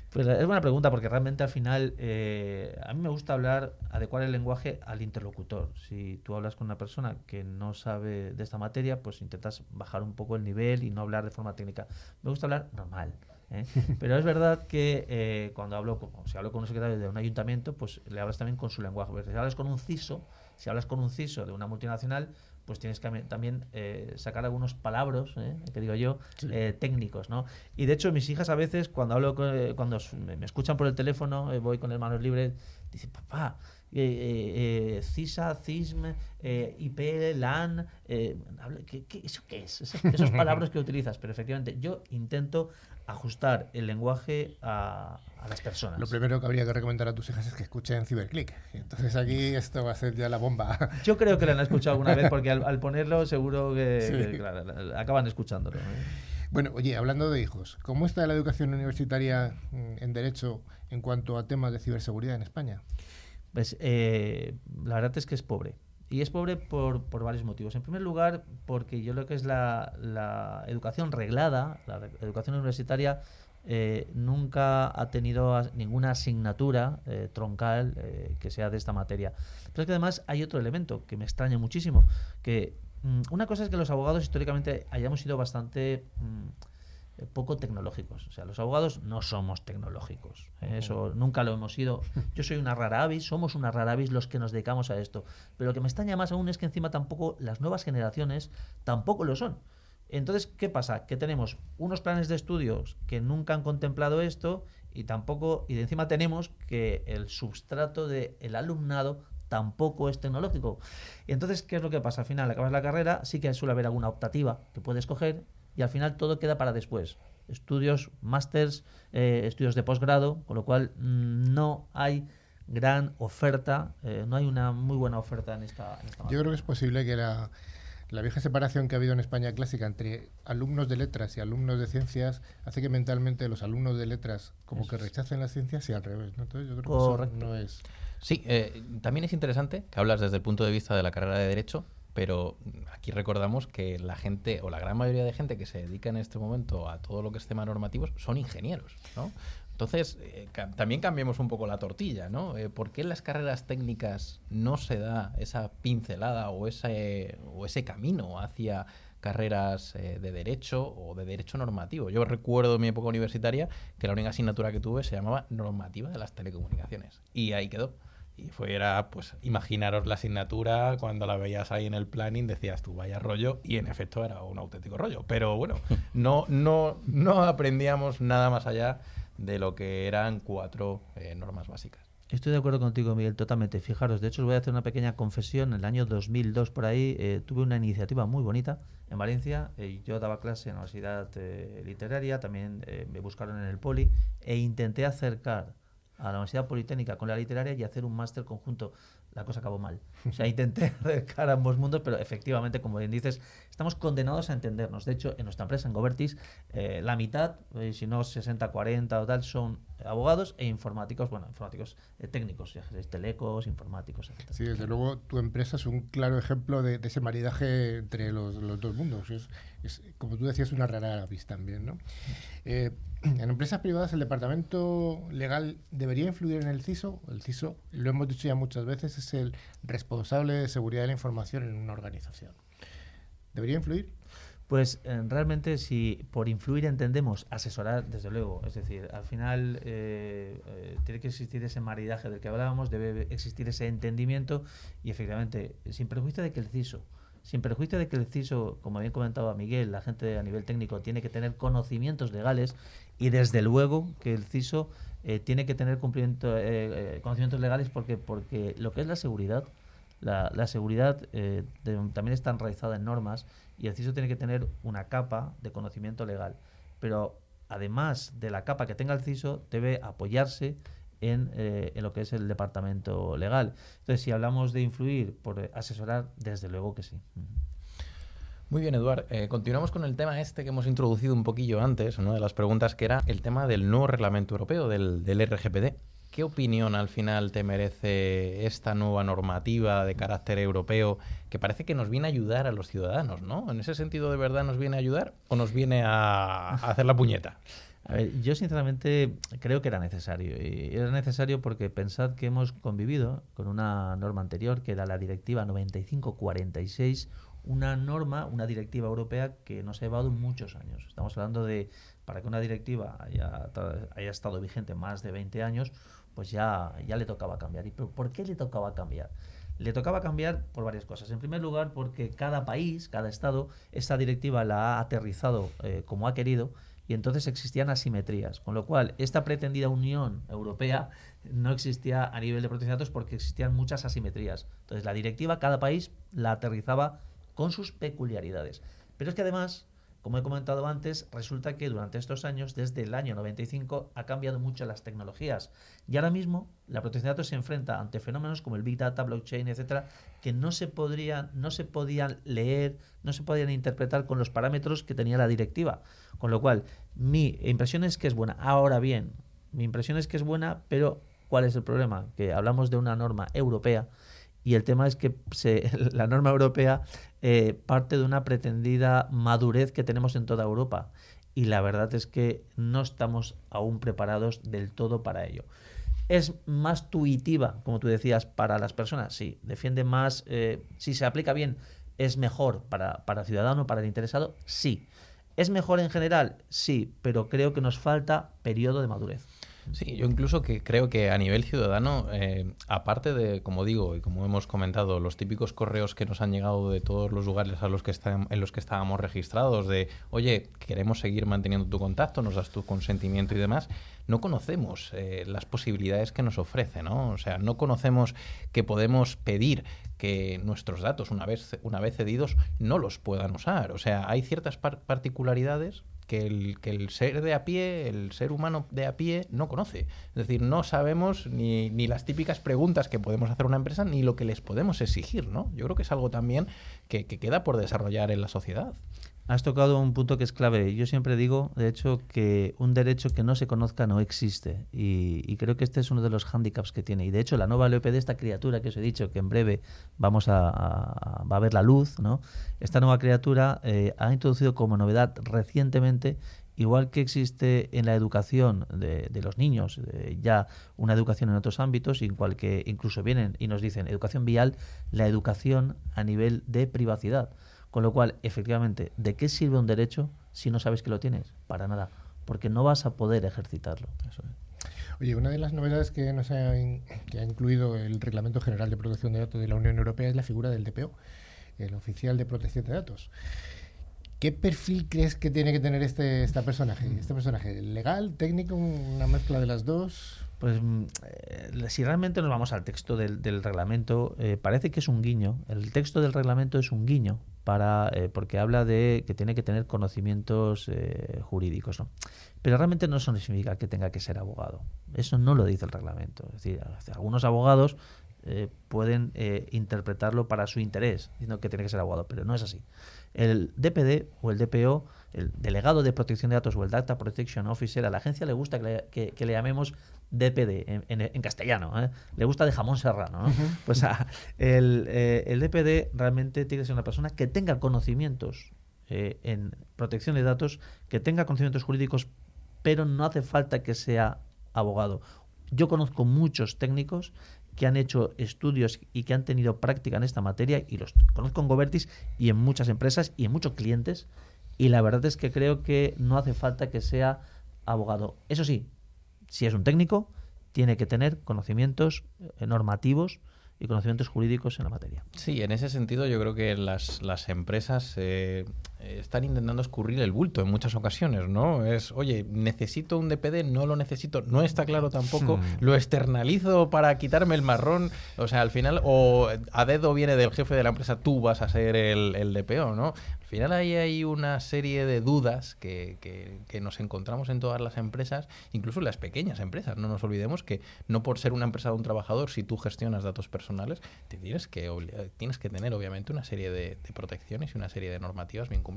[SPEAKER 10] Pues es buena pregunta porque realmente al final eh, a mí me gusta hablar, adecuar el lenguaje al interlocutor. Si tú hablas con una persona que no sabe de esta materia, pues intentas bajar un poco el nivel y no hablar de forma técnica. Me gusta hablar normal. ¿eh? [laughs] Pero es verdad que eh, cuando hablo, con, si hablo con un secretario de un ayuntamiento, pues le hablas también con su lenguaje. Porque si hablas con un CISO, si hablas con un CISO de una multinacional, pues tienes que también eh, sacar algunos palabras, ¿eh? que digo yo, eh, técnicos, ¿no? Y de hecho mis hijas a veces cuando hablo, con, cuando me, escuchan por el teleceno, eh, voy con las manos libres, dicen, papá, CISA, CISM, IP, LAN, ¿qué, qué- eso qué es? Esas, esas palabras que utilizas, pero efectivamente yo intento ajustar el lenguaje a, a las personas.
[SPEAKER 1] Lo primero que habría que recomendar a tus hijas es que escuchen Cyberclick. Entonces aquí esto va a ser ya la bomba. [laughs]
[SPEAKER 10] Yo creo que lo han escuchado alguna vez porque al, al [laughs] ponerlo seguro que,
[SPEAKER 1] Sí.
[SPEAKER 10] que, claro, acaban escuchándolo. ¿eh?
[SPEAKER 1] Bueno, oye, hablando de hijos, ¿cómo está la educación universitaria mm, en Derecho en cuanto a temas de ciberseguridad en España?
[SPEAKER 10] Pues eh, la verdad es que es pobre. Y es pobre por, por varios motivos. En primer lugar, porque yo creo que es la, la educación reglada, la educación universitaria, eh, nunca ha tenido ninguna asignatura eh, troncal eh, que sea de esta materia. Pero es que además hay otro elemento que me extraña muchísimo, que mm, una cosa es que los abogados históricamente hayamos sido bastante mm, poco tecnológicos. O sea, los abogados no somos tecnológicos. ¿eh? Eso nunca lo hemos sido. Yo soy una rara avis, somos una rara avis los que nos dedicamos a esto. Pero lo que me extraña más aún es que encima tampoco las nuevas generaciones tampoco lo son. Entonces, ¿qué pasa? Que tenemos unos planes de estudios que nunca han contemplado esto y tampoco, y de encima tenemos que el substrato del alumnado tampoco es tecnológico. Y entonces, ¿qué es lo que pasa? Al final acabas la carrera, sí que suele haber alguna optativa que puedes coger y al final todo queda para después. Estudios, másters, eh, estudios de posgrado, con lo cual mm, no hay gran oferta, eh, no hay una muy buena oferta en esta, en esta
[SPEAKER 1] Yo creo que es posible que la, la vieja separación que ha habido en España clásica entre alumnos de letras y alumnos de ciencias hace que mentalmente los alumnos de letras como que rechacen las ciencias y al revés. ¿no? Entonces yo creo que eso
[SPEAKER 10] Correcto.
[SPEAKER 1] no es...
[SPEAKER 3] Sí, eh, también es interesante que hablas desde el punto de vista de la carrera de Derecho, pero aquí recordamos que la gente, o la gran mayoría de gente que se dedica en este momento a todo lo que es tema normativos, son ingenieros, ¿no? Entonces, eh, ca- también cambiemos un poco la tortilla, ¿no? Eh, ¿Por qué en las carreras técnicas no se da esa pincelada o ese, o ese camino hacia carreras eh, de derecho o de derecho normativo? Yo recuerdo en mi época universitaria que la única asignatura que tuve se llamaba normativa de las telecomunicaciones y ahí quedó. Y fue, era, pues, imaginaros la asignatura, cuando la veías ahí en el planning, decías tú, vaya rollo, y en efecto era un auténtico rollo. Pero bueno, [laughs] no, no, no aprendíamos nada más allá de lo que eran cuatro eh, normas básicas.
[SPEAKER 10] Estoy de acuerdo contigo, Miguel, totalmente. Fijaros, de hecho, os voy a hacer una pequeña confesión. En el año 2002, por ahí, eh, tuve una iniciativa muy bonita en Valencia. Eh, yo daba clase en la Universidad Literaria, también me buscaron en el Poli, e intenté acercar a la Universidad Politécnica con la literaria y hacer un máster conjunto. La cosa acabó mal. O sea, intenté [laughs] acercar ambos mundos, pero efectivamente, como bien dices, estamos condenados a entendernos. De hecho, en nuestra empresa, en Gobertis, eh, la mitad, eh, si no 60-40 o tal, son abogados e informáticos, bueno, informáticos eh, técnicos, ya sabéis, telecos, informáticos, etc.
[SPEAKER 1] Sí, desde luego tu empresa es un claro ejemplo de, de ese maridaje entre los, los dos mundos. Es, es, como tú decías, una rara avis también, ¿no? [clears throat] En empresas privadas el departamento legal debería influir en el CISO. El CISO, lo hemos dicho ya muchas veces, es el responsable de seguridad de la información en una organización. ¿Debería influir?
[SPEAKER 10] Pues eh, realmente si por influir entendemos asesorar, desde luego, es decir, al final eh, eh, tiene que existir ese maridaje del que hablábamos, debe existir ese entendimiento y efectivamente, sin perjuicio de que el CISO, sin perjuicio de que el CISO, como bien comentaba Miguel, la gente a nivel técnico tiene que tener conocimientos legales y desde luego que el CISO eh, tiene que tener cumplimiento, eh, eh, conocimientos legales porque, porque lo que es la seguridad, la, seguridad eh, de- también está enraizada en normas y el CISO tiene que tener una capa de conocimiento legal. Pero además de la capa que tenga el CISO, debe apoyarse en, eh, en lo que es el departamento legal. Entonces, si hablamos de influir por asesorar, desde luego que sí.
[SPEAKER 3] Muy bien, Eduard. Eh, continuamos con el tema este que hemos introducido un poquillo antes, una de las preguntas que era el tema del nuevo reglamento europeo, del, RGPD. ¿Qué opinión al final te merece esta nueva normativa de carácter europeo que parece que nos viene a ayudar a los ciudadanos, ¿no? ¿En ese sentido de verdad nos viene a ayudar o nos viene a, a hacer la puñeta?
[SPEAKER 10] A ver, yo sinceramente creo que era necesario. Y era necesario porque pensad que hemos convivido con una norma anterior, que era la Directiva 9546, una norma, una directiva europea que nos ha llevado muchos años. Estamos hablando de, para que una directiva haya, haya estado vigente más de 20 años, pues ya, ya le tocaba cambiar. ¿Y por qué le tocaba cambiar? Le tocaba cambiar por varias cosas. En primer lugar, porque cada país, cada estado, esa directiva la ha aterrizado eh, como ha querido y entonces existían asimetrías, con lo cual esta pretendida Unión Europea no existía a nivel de protección de datos porque existían muchas asimetrías. Entonces la directiva cada país la aterrizaba con sus peculiaridades. Pero es que además, como he comentado antes, resulta que durante estos años, desde el año 95, ha cambiado mucho las tecnologías. Y ahora mismo la protección de datos se enfrenta ante fenómenos como el Big Data, blockchain, etcétera, que no se podrían, no se podían leer, no se podían interpretar con los parámetros que tenía la directiva. Con lo cual, mi impresión es que es buena. Ahora bien, mi impresión es que es buena, pero ¿cuál es el problema? Que hablamos de una norma europea y el tema es que [laughs] la norma europea eh, parte de una pretendida madurez que tenemos en toda Europa y la verdad es que no estamos aún preparados del todo para ello. ¿Es más tuitiva, como tú decías, para las personas? Sí. ¿Defiende más? Eh, si se aplica bien, ¿es mejor para, para el ciudadano, para el interesado? Sí. ¿Es mejor en general? Sí, pero creo que nos falta periodo de madurez.
[SPEAKER 3] Sí, yo incluso que creo que a nivel ciudadano, eh, aparte de, como digo y como hemos comentado, los típicos correos que nos han llegado de todos los lugares a los que están, en los que estábamos registrados, de, oye, queremos seguir manteniendo tu contacto, nos das tu consentimiento y demás, no conocemos eh, las posibilidades que nos ofrece, ¿no? O sea, no conocemos que podemos pedir que nuestros datos, una vez, una vez cedidos, no los puedan usar. O sea, hay ciertas particularidades que el, que el ser de a pie, el ser humano de a pie, no conoce. Es decir, no sabemos ni, ni las típicas preguntas que podemos hacer a una empresa ni lo que les podemos exigir, ¿no? Yo creo que es algo también que, que queda por desarrollar en la sociedad.
[SPEAKER 10] Has tocado un punto que es clave. Yo siempre digo, de hecho, que un derecho que no se conozca no existe. Y, creo que este es uno de los hándicaps que tiene. Y de hecho, la nueva LOP de esta criatura que os he dicho, que en breve vamos a, va a ver la luz, ¿no? Esta nueva criatura eh, ha introducido como novedad recientemente igual que existe en la educación de, los niños ya una educación en otros ámbitos, igual que incluso vienen y nos dicen educación vial, la educación a nivel de privacidad. Con lo cual, efectivamente, ¿de qué sirve un derecho si no sabes que lo tienes? Para nada, porque no vas a poder ejercitarlo.
[SPEAKER 1] Oye, una de las novedades que, nos ha, que ha incluido el Reglamento General de Protección de Datos de la Unión Europea es la figura del DPO, el oficial de protección de datos. ¿Qué perfil crees que tiene que tener este, personaje? ¿Este personaje legal, técnico, una mezcla de las dos?
[SPEAKER 10] Pues mm, eh, si realmente nos vamos al texto del, reglamento, eh, parece que es un guiño. El texto del reglamento es un guiño para eh, porque habla de que tiene que tener conocimientos jurídicos, ¿no? Pero realmente no eso significa que tenga que ser abogado. Eso no lo dice el reglamento. Es decir, algunos abogados pueden interpretarlo para su interés, diciendo que tiene que ser abogado, pero no es así. El DPD o el DPO, el delegado de protección de datos o el Data Protection Officer, a la agencia le gusta que le llamemos DPD en, castellano, ¿eh? le gusta de jamón serrano. ¿no? Pues el, eh, el, DPD realmente tiene que ser una persona que tenga conocimientos eh, en protección de datos, que tenga conocimientos jurídicos, pero no hace falta que sea abogado. Yo conozco muchos técnicos que han hecho estudios y que han tenido práctica en esta materia y los conozco en Gobertis y en muchas empresas y en muchos clientes y la verdad es que creo que no hace falta que sea abogado. Eso sí, si es un técnico, tiene que tener conocimientos eh, normativos y conocimientos jurídicos en la materia.
[SPEAKER 3] Sí, en ese sentido yo creo que las, las empresas eh, están intentando escurrir el bulto en muchas ocasiones, ¿no? Es, oye, necesito un DPD, no lo necesito, no está claro tampoco, hmm. lo externalizo para quitarme el marrón, o sea, al final, o a dedo viene del jefe de la empresa, tú vas a ser el, el DPO, ¿no? Al final ahí hay una serie de dudas que, que, nos encontramos en todas las empresas, incluso en las pequeñas empresas. No nos olvidemos que no por ser una empresa de un trabajador, si tú gestionas datos personales, te tienes que, tienes que tener obviamente una serie de, protecciones y una serie de normativas bien cumplidas.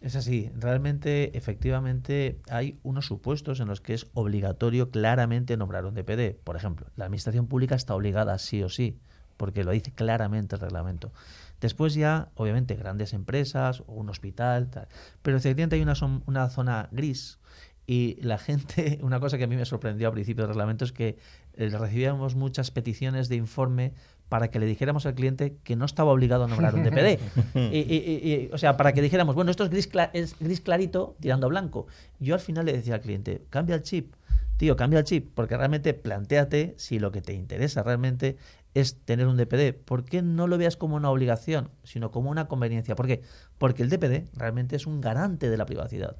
[SPEAKER 10] Es así, realmente, efectivamente, hay unos supuestos en los que es obligatorio claramente nombrar un DPD. Por ejemplo, la administración pública está obligada sí o sí, porque lo dice claramente el reglamento. Después ya, obviamente, grandes empresas o un hospital, tal. pero efectivamente hay una, una zona gris y la gente, [laughs] una cosa que a mí me sorprendió al principio del reglamento es que eh, recibíamos muchas peticiones de informe para que le dijéramos al cliente que no estaba obligado a nombrar un DPD. [laughs] Y- y- y- y, o sea, para que dijéramos, bueno, esto es gris, cla- es gris clarito tirando a blanco. Yo al final le decía al cliente, cambia el chip. Tío, cambia el chip, porque realmente planteate si lo que te interesa realmente es tener un DPD. ¿Por qué no lo veas como una obligación, sino como una conveniencia? ¿Por qué? Porque el DPD realmente es un garante de la privacidad.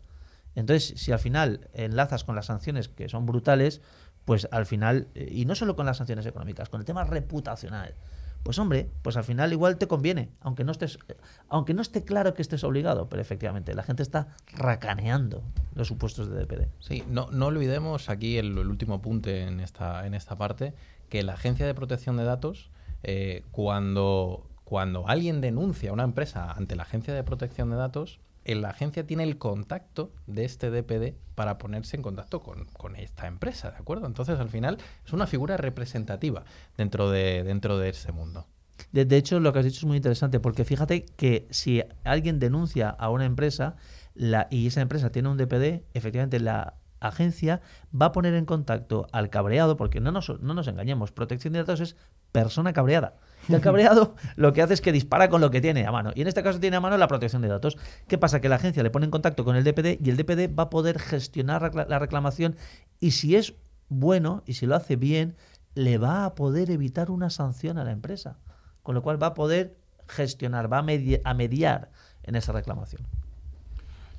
[SPEAKER 10] Entonces, si al final enlazas con las sanciones que son brutales, pues al final, eh, y no solo con las sanciones económicas, con el tema reputacional, pues hombre, pues al final igual te conviene, aunque no estés, eh, aunque no esté claro que estés obligado, pero efectivamente la gente está racaneando los supuestos de DPD.
[SPEAKER 3] Sí, no, no olvidemos aquí el, último apunte en esta, en esta parte, que la Agencia de Protección de Datos, eh, cuando, cuando alguien denuncia a una empresa ante la Agencia de Protección de Datos, la agencia tiene el contacto de este DPD para ponerse en contacto con, con esta empresa, ¿de acuerdo? Entonces, al final, es una figura representativa dentro de, dentro de ese mundo.
[SPEAKER 10] De, de hecho, lo que has dicho es muy interesante, porque fíjate que si alguien denuncia a una empresa la, y esa empresa tiene un DPD, efectivamente la agencia va a poner en contacto al cabreado, porque no nos, no nos engañemos, protección de datos es persona cabreada. Y el [laughs] cabreado lo que hace es que dispara con lo que tiene a mano. Y en este caso tiene a mano la protección de datos. ¿Qué pasa? Que la agencia le pone en contacto con el DPD y el DPD va a poder gestionar la reclamación y si es bueno y si lo hace bien, le va a poder evitar una sanción a la empresa. Con lo cual va a poder gestionar, va a, medi- a mediar en esa reclamación.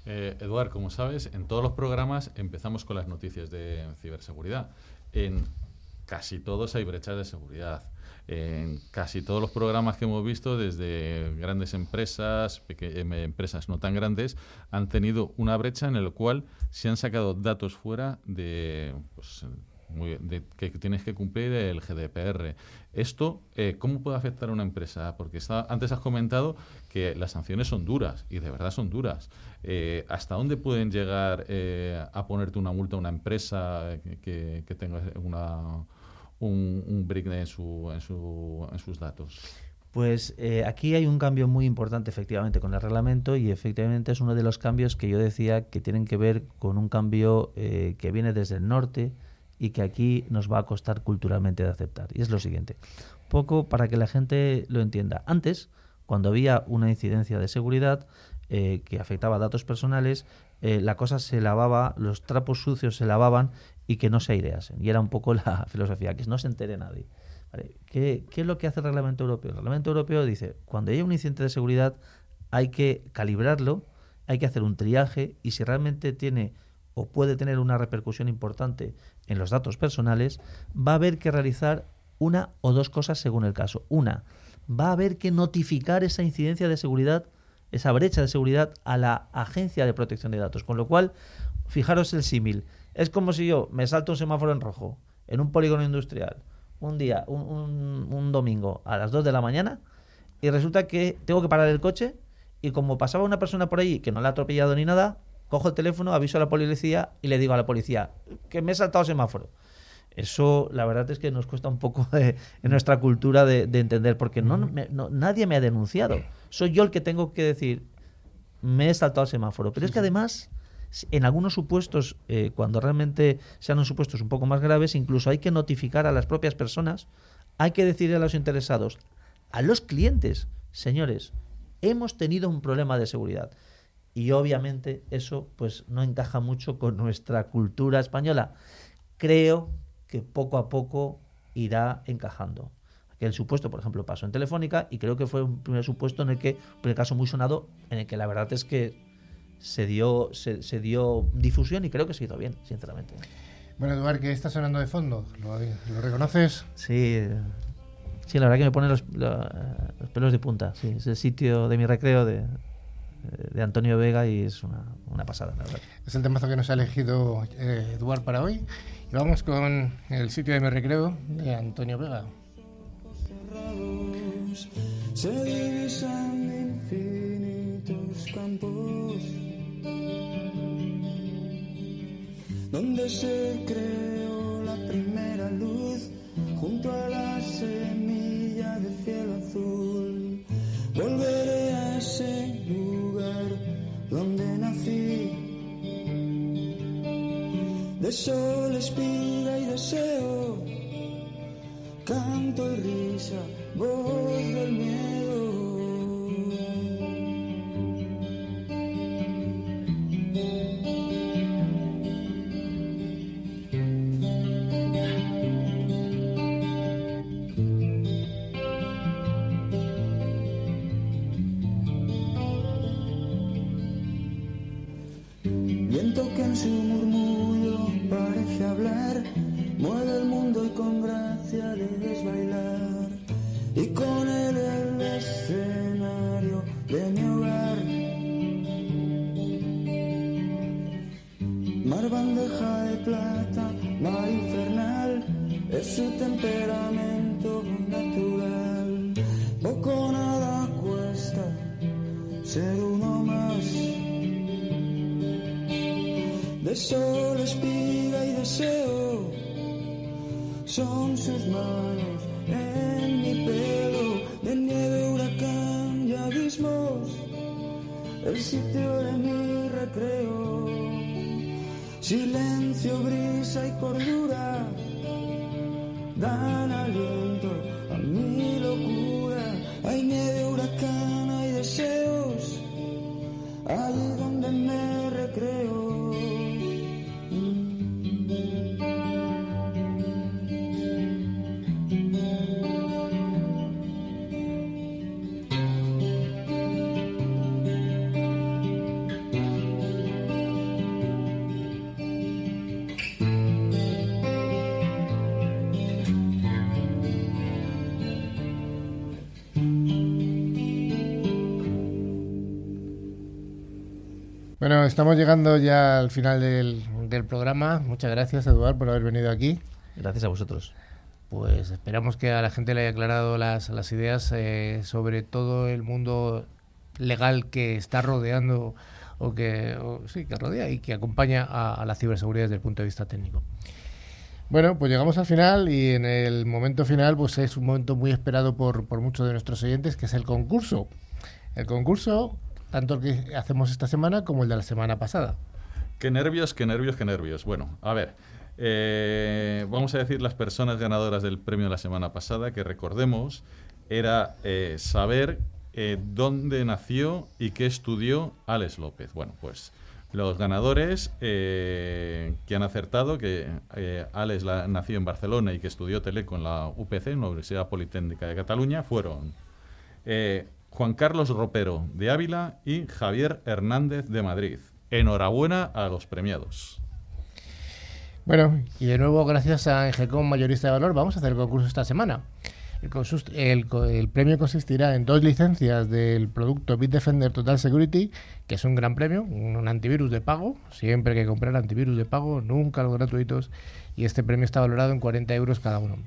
[SPEAKER 4] Eh, Eduard, como sabes, en todos los programas empezamos con las noticias de ciberseguridad. En casi todos hay brechas de seguridad. En casi todos los programas que hemos visto, desde grandes empresas, em, empresas no tan grandes, han tenido una brecha en la cual se han sacado datos fuera de, pues, de que tienes que cumplir el GDPR. Esto, eh, ¿cómo puede afectar a una empresa? Porque está, antes has comentado que las sanciones son duras, y de verdad son duras. Eh, ¿Hasta dónde pueden llegar eh, a ponerte una multa a una empresa que tenga una, un, un en, su, en, su, en sus datos?
[SPEAKER 10] Pues eh, aquí hay un cambio muy importante efectivamente con el reglamento y efectivamente es uno de los cambios que yo decía que tienen que ver con un cambio eh, que viene desde el norte y que aquí nos va a costar culturalmente de aceptar. Y es lo siguiente, poco para que la gente lo entienda. Antes, cuando había una incidencia de seguridad eh, que afectaba a datos personales, la cosa se lavaba, los trapos sucios se lavaban y que no se aireasen. Y era un poco la [laughs] filosofía, que no se entere nadie. ¿Qué, qué es lo que hace el reglamento europeo? El reglamento europeo dice, cuando haya un incidente de seguridad hay que calibrarlo, hay que hacer un triaje y si realmente tiene o puede tener una repercusión importante en los datos personales, va a haber que realizar una o dos cosas según el caso. Una, va a haber que notificar esa incidencia de seguridad, esa brecha de seguridad a la Agencia de Protección de Datos. Con lo cual, fijaros el símil. Es como si yo me salto un semáforo en rojo en un polígono industrial un día, un, un- un domingo a las 2 de la mañana y resulta que tengo que parar el coche y como pasaba una persona por ahí que no la ha atropellado ni nada, cojo el teléfono, aviso a la policía y le digo a la policía que me he saltado semáforo. Eso, la verdad es que nos cuesta un poco de- en nuestra cultura de, de entender, porque no, me- no- nadie me ha denunciado. Soy yo el que tengo que decir, me he saltado el semáforo. Pero es que además, en algunos supuestos, eh, cuando realmente sean unos supuestos un poco más graves, incluso hay que notificar a las propias personas, hay que decirle a los interesados, a los clientes, señores, hemos tenido un problema de seguridad. Y obviamente eso pues no encaja mucho con nuestra cultura española. Creo que poco a poco irá encajando. Aquel supuesto, por ejemplo, pasó en Telefónica y creo que fue un primer supuesto en el que, un primer caso muy sonado, en el que la verdad es que se dio, se, se dio difusión y creo que se hizo bien, sinceramente.
[SPEAKER 1] Bueno, Eduard, ¿qué está sonando de fondo? ¿Lo, lo reconoces?
[SPEAKER 10] Sí, sí, la verdad que me pone los, lo- los pelos de punta. Sí, es el sitio de mi recreo de, de Antonio Vega y es una, una pasada, la verdad.
[SPEAKER 1] Es el temazo que nos ha elegido eh, Eduard para hoy. Y vamos con el sitio de mi recreo de Antonio Vega.
[SPEAKER 11] Se divisan infinitos campos donde se creó Silencio, brisa y cordura dan aliento a mi locura. Hay nieve, huracán, hay deseos, ahí donde me
[SPEAKER 1] estamos llegando ya al final del, del programa. Muchas gracias, Eduard, por haber venido aquí.
[SPEAKER 10] Gracias a vosotros.
[SPEAKER 1] Pues esperamos que a la gente le haya aclarado las, las ideas eh, sobre todo el mundo legal que está rodeando o que o, sí que rodea y que acompaña a, a la ciberseguridad desde el punto de vista técnico. Bueno, pues llegamos al final y en el momento final pues es un momento muy esperado por, por muchos de nuestros oyentes que es el concurso. El concurso, tanto el que hacemos esta semana como el de la semana pasada.
[SPEAKER 4] Qué nervios, qué nervios, qué nervios. Bueno, a ver. Eh, vamos a decir las personas ganadoras del premio de la semana pasada, que recordemos, era eh, saber eh, dónde nació y qué estudió Alex López. Bueno, pues los ganadores que han acertado, que Alex la- nació en Barcelona y que estudió Teleco en la UPC, en la Universidad Politécnica de Cataluña, fueron Juan Carlos Ropero de Ávila y Javier Hernández de Madrid. Enhorabuena a los premiados.
[SPEAKER 1] Bueno, y de nuevo, gracias a Engecom Mayorista de Valor, vamos a hacer el concurso esta semana. El, premio consistirá en dos licencias del producto Bitdefender Total Security, que es un gran premio, un, un antivirus de pago. Siempre hay que comprar antivirus de pago, nunca los gratuitos. Y este premio está valorado en 40 euros cada uno.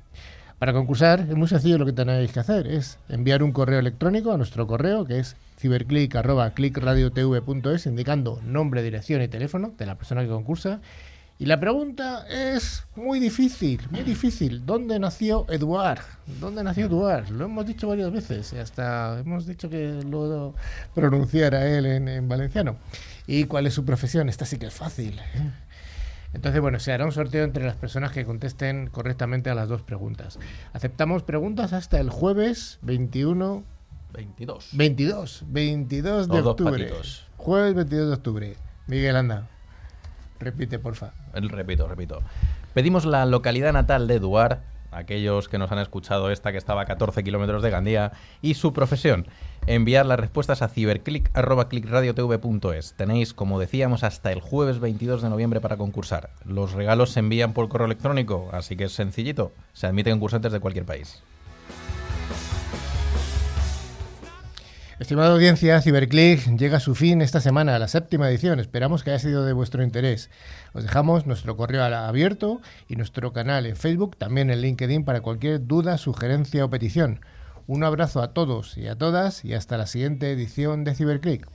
[SPEAKER 1] Para concursar, es muy sencillo lo que tenéis que hacer: es enviar un correo electrónico a nuestro correo, que es ciberclick.clickradiotv.es, indicando nombre, dirección y teléfono de la persona que concursa. Y la pregunta es muy difícil, muy difícil. ¿Dónde nació Eduard? ¿Dónde nació Eduard? Lo hemos dicho varias veces, hasta hemos dicho que lo pronunciara él en, en valenciano. ¿Y cuál es su profesión? Esta sí que es fácil. ¿eh? Entonces, bueno, se hará un sorteo entre las personas que contesten correctamente a las dos preguntas. Aceptamos preguntas hasta el jueves 21
[SPEAKER 3] 22.
[SPEAKER 1] 22, 22 de
[SPEAKER 3] Los dos
[SPEAKER 1] octubre.
[SPEAKER 3] patitos.
[SPEAKER 1] Jueves 22 de octubre. Miguel, anda. Repite, porfa.
[SPEAKER 3] Repito, repito. Pedimos la localidad natal de Eduard, aquellos que nos han escuchado esta que estaba a 14 kilómetros de Gandía, y su profesión. Enviar las respuestas a ciberclick.clickradiotv.es. Tenéis, como decíamos, hasta el jueves 22 de noviembre para concursar. Los regalos se envían por correo electrónico, así que es sencillito. Se admiten concursantes de cualquier país.
[SPEAKER 1] Estimada audiencia, Ciberclick llega a su fin esta semana, la séptima edición. Esperamos que haya sido de vuestro interés. Os dejamos nuestro correo abierto y nuestro canal en Facebook, también en LinkedIn para cualquier duda, sugerencia o petición. Un abrazo a todos y a todas y hasta la siguiente edición de Ciberclick.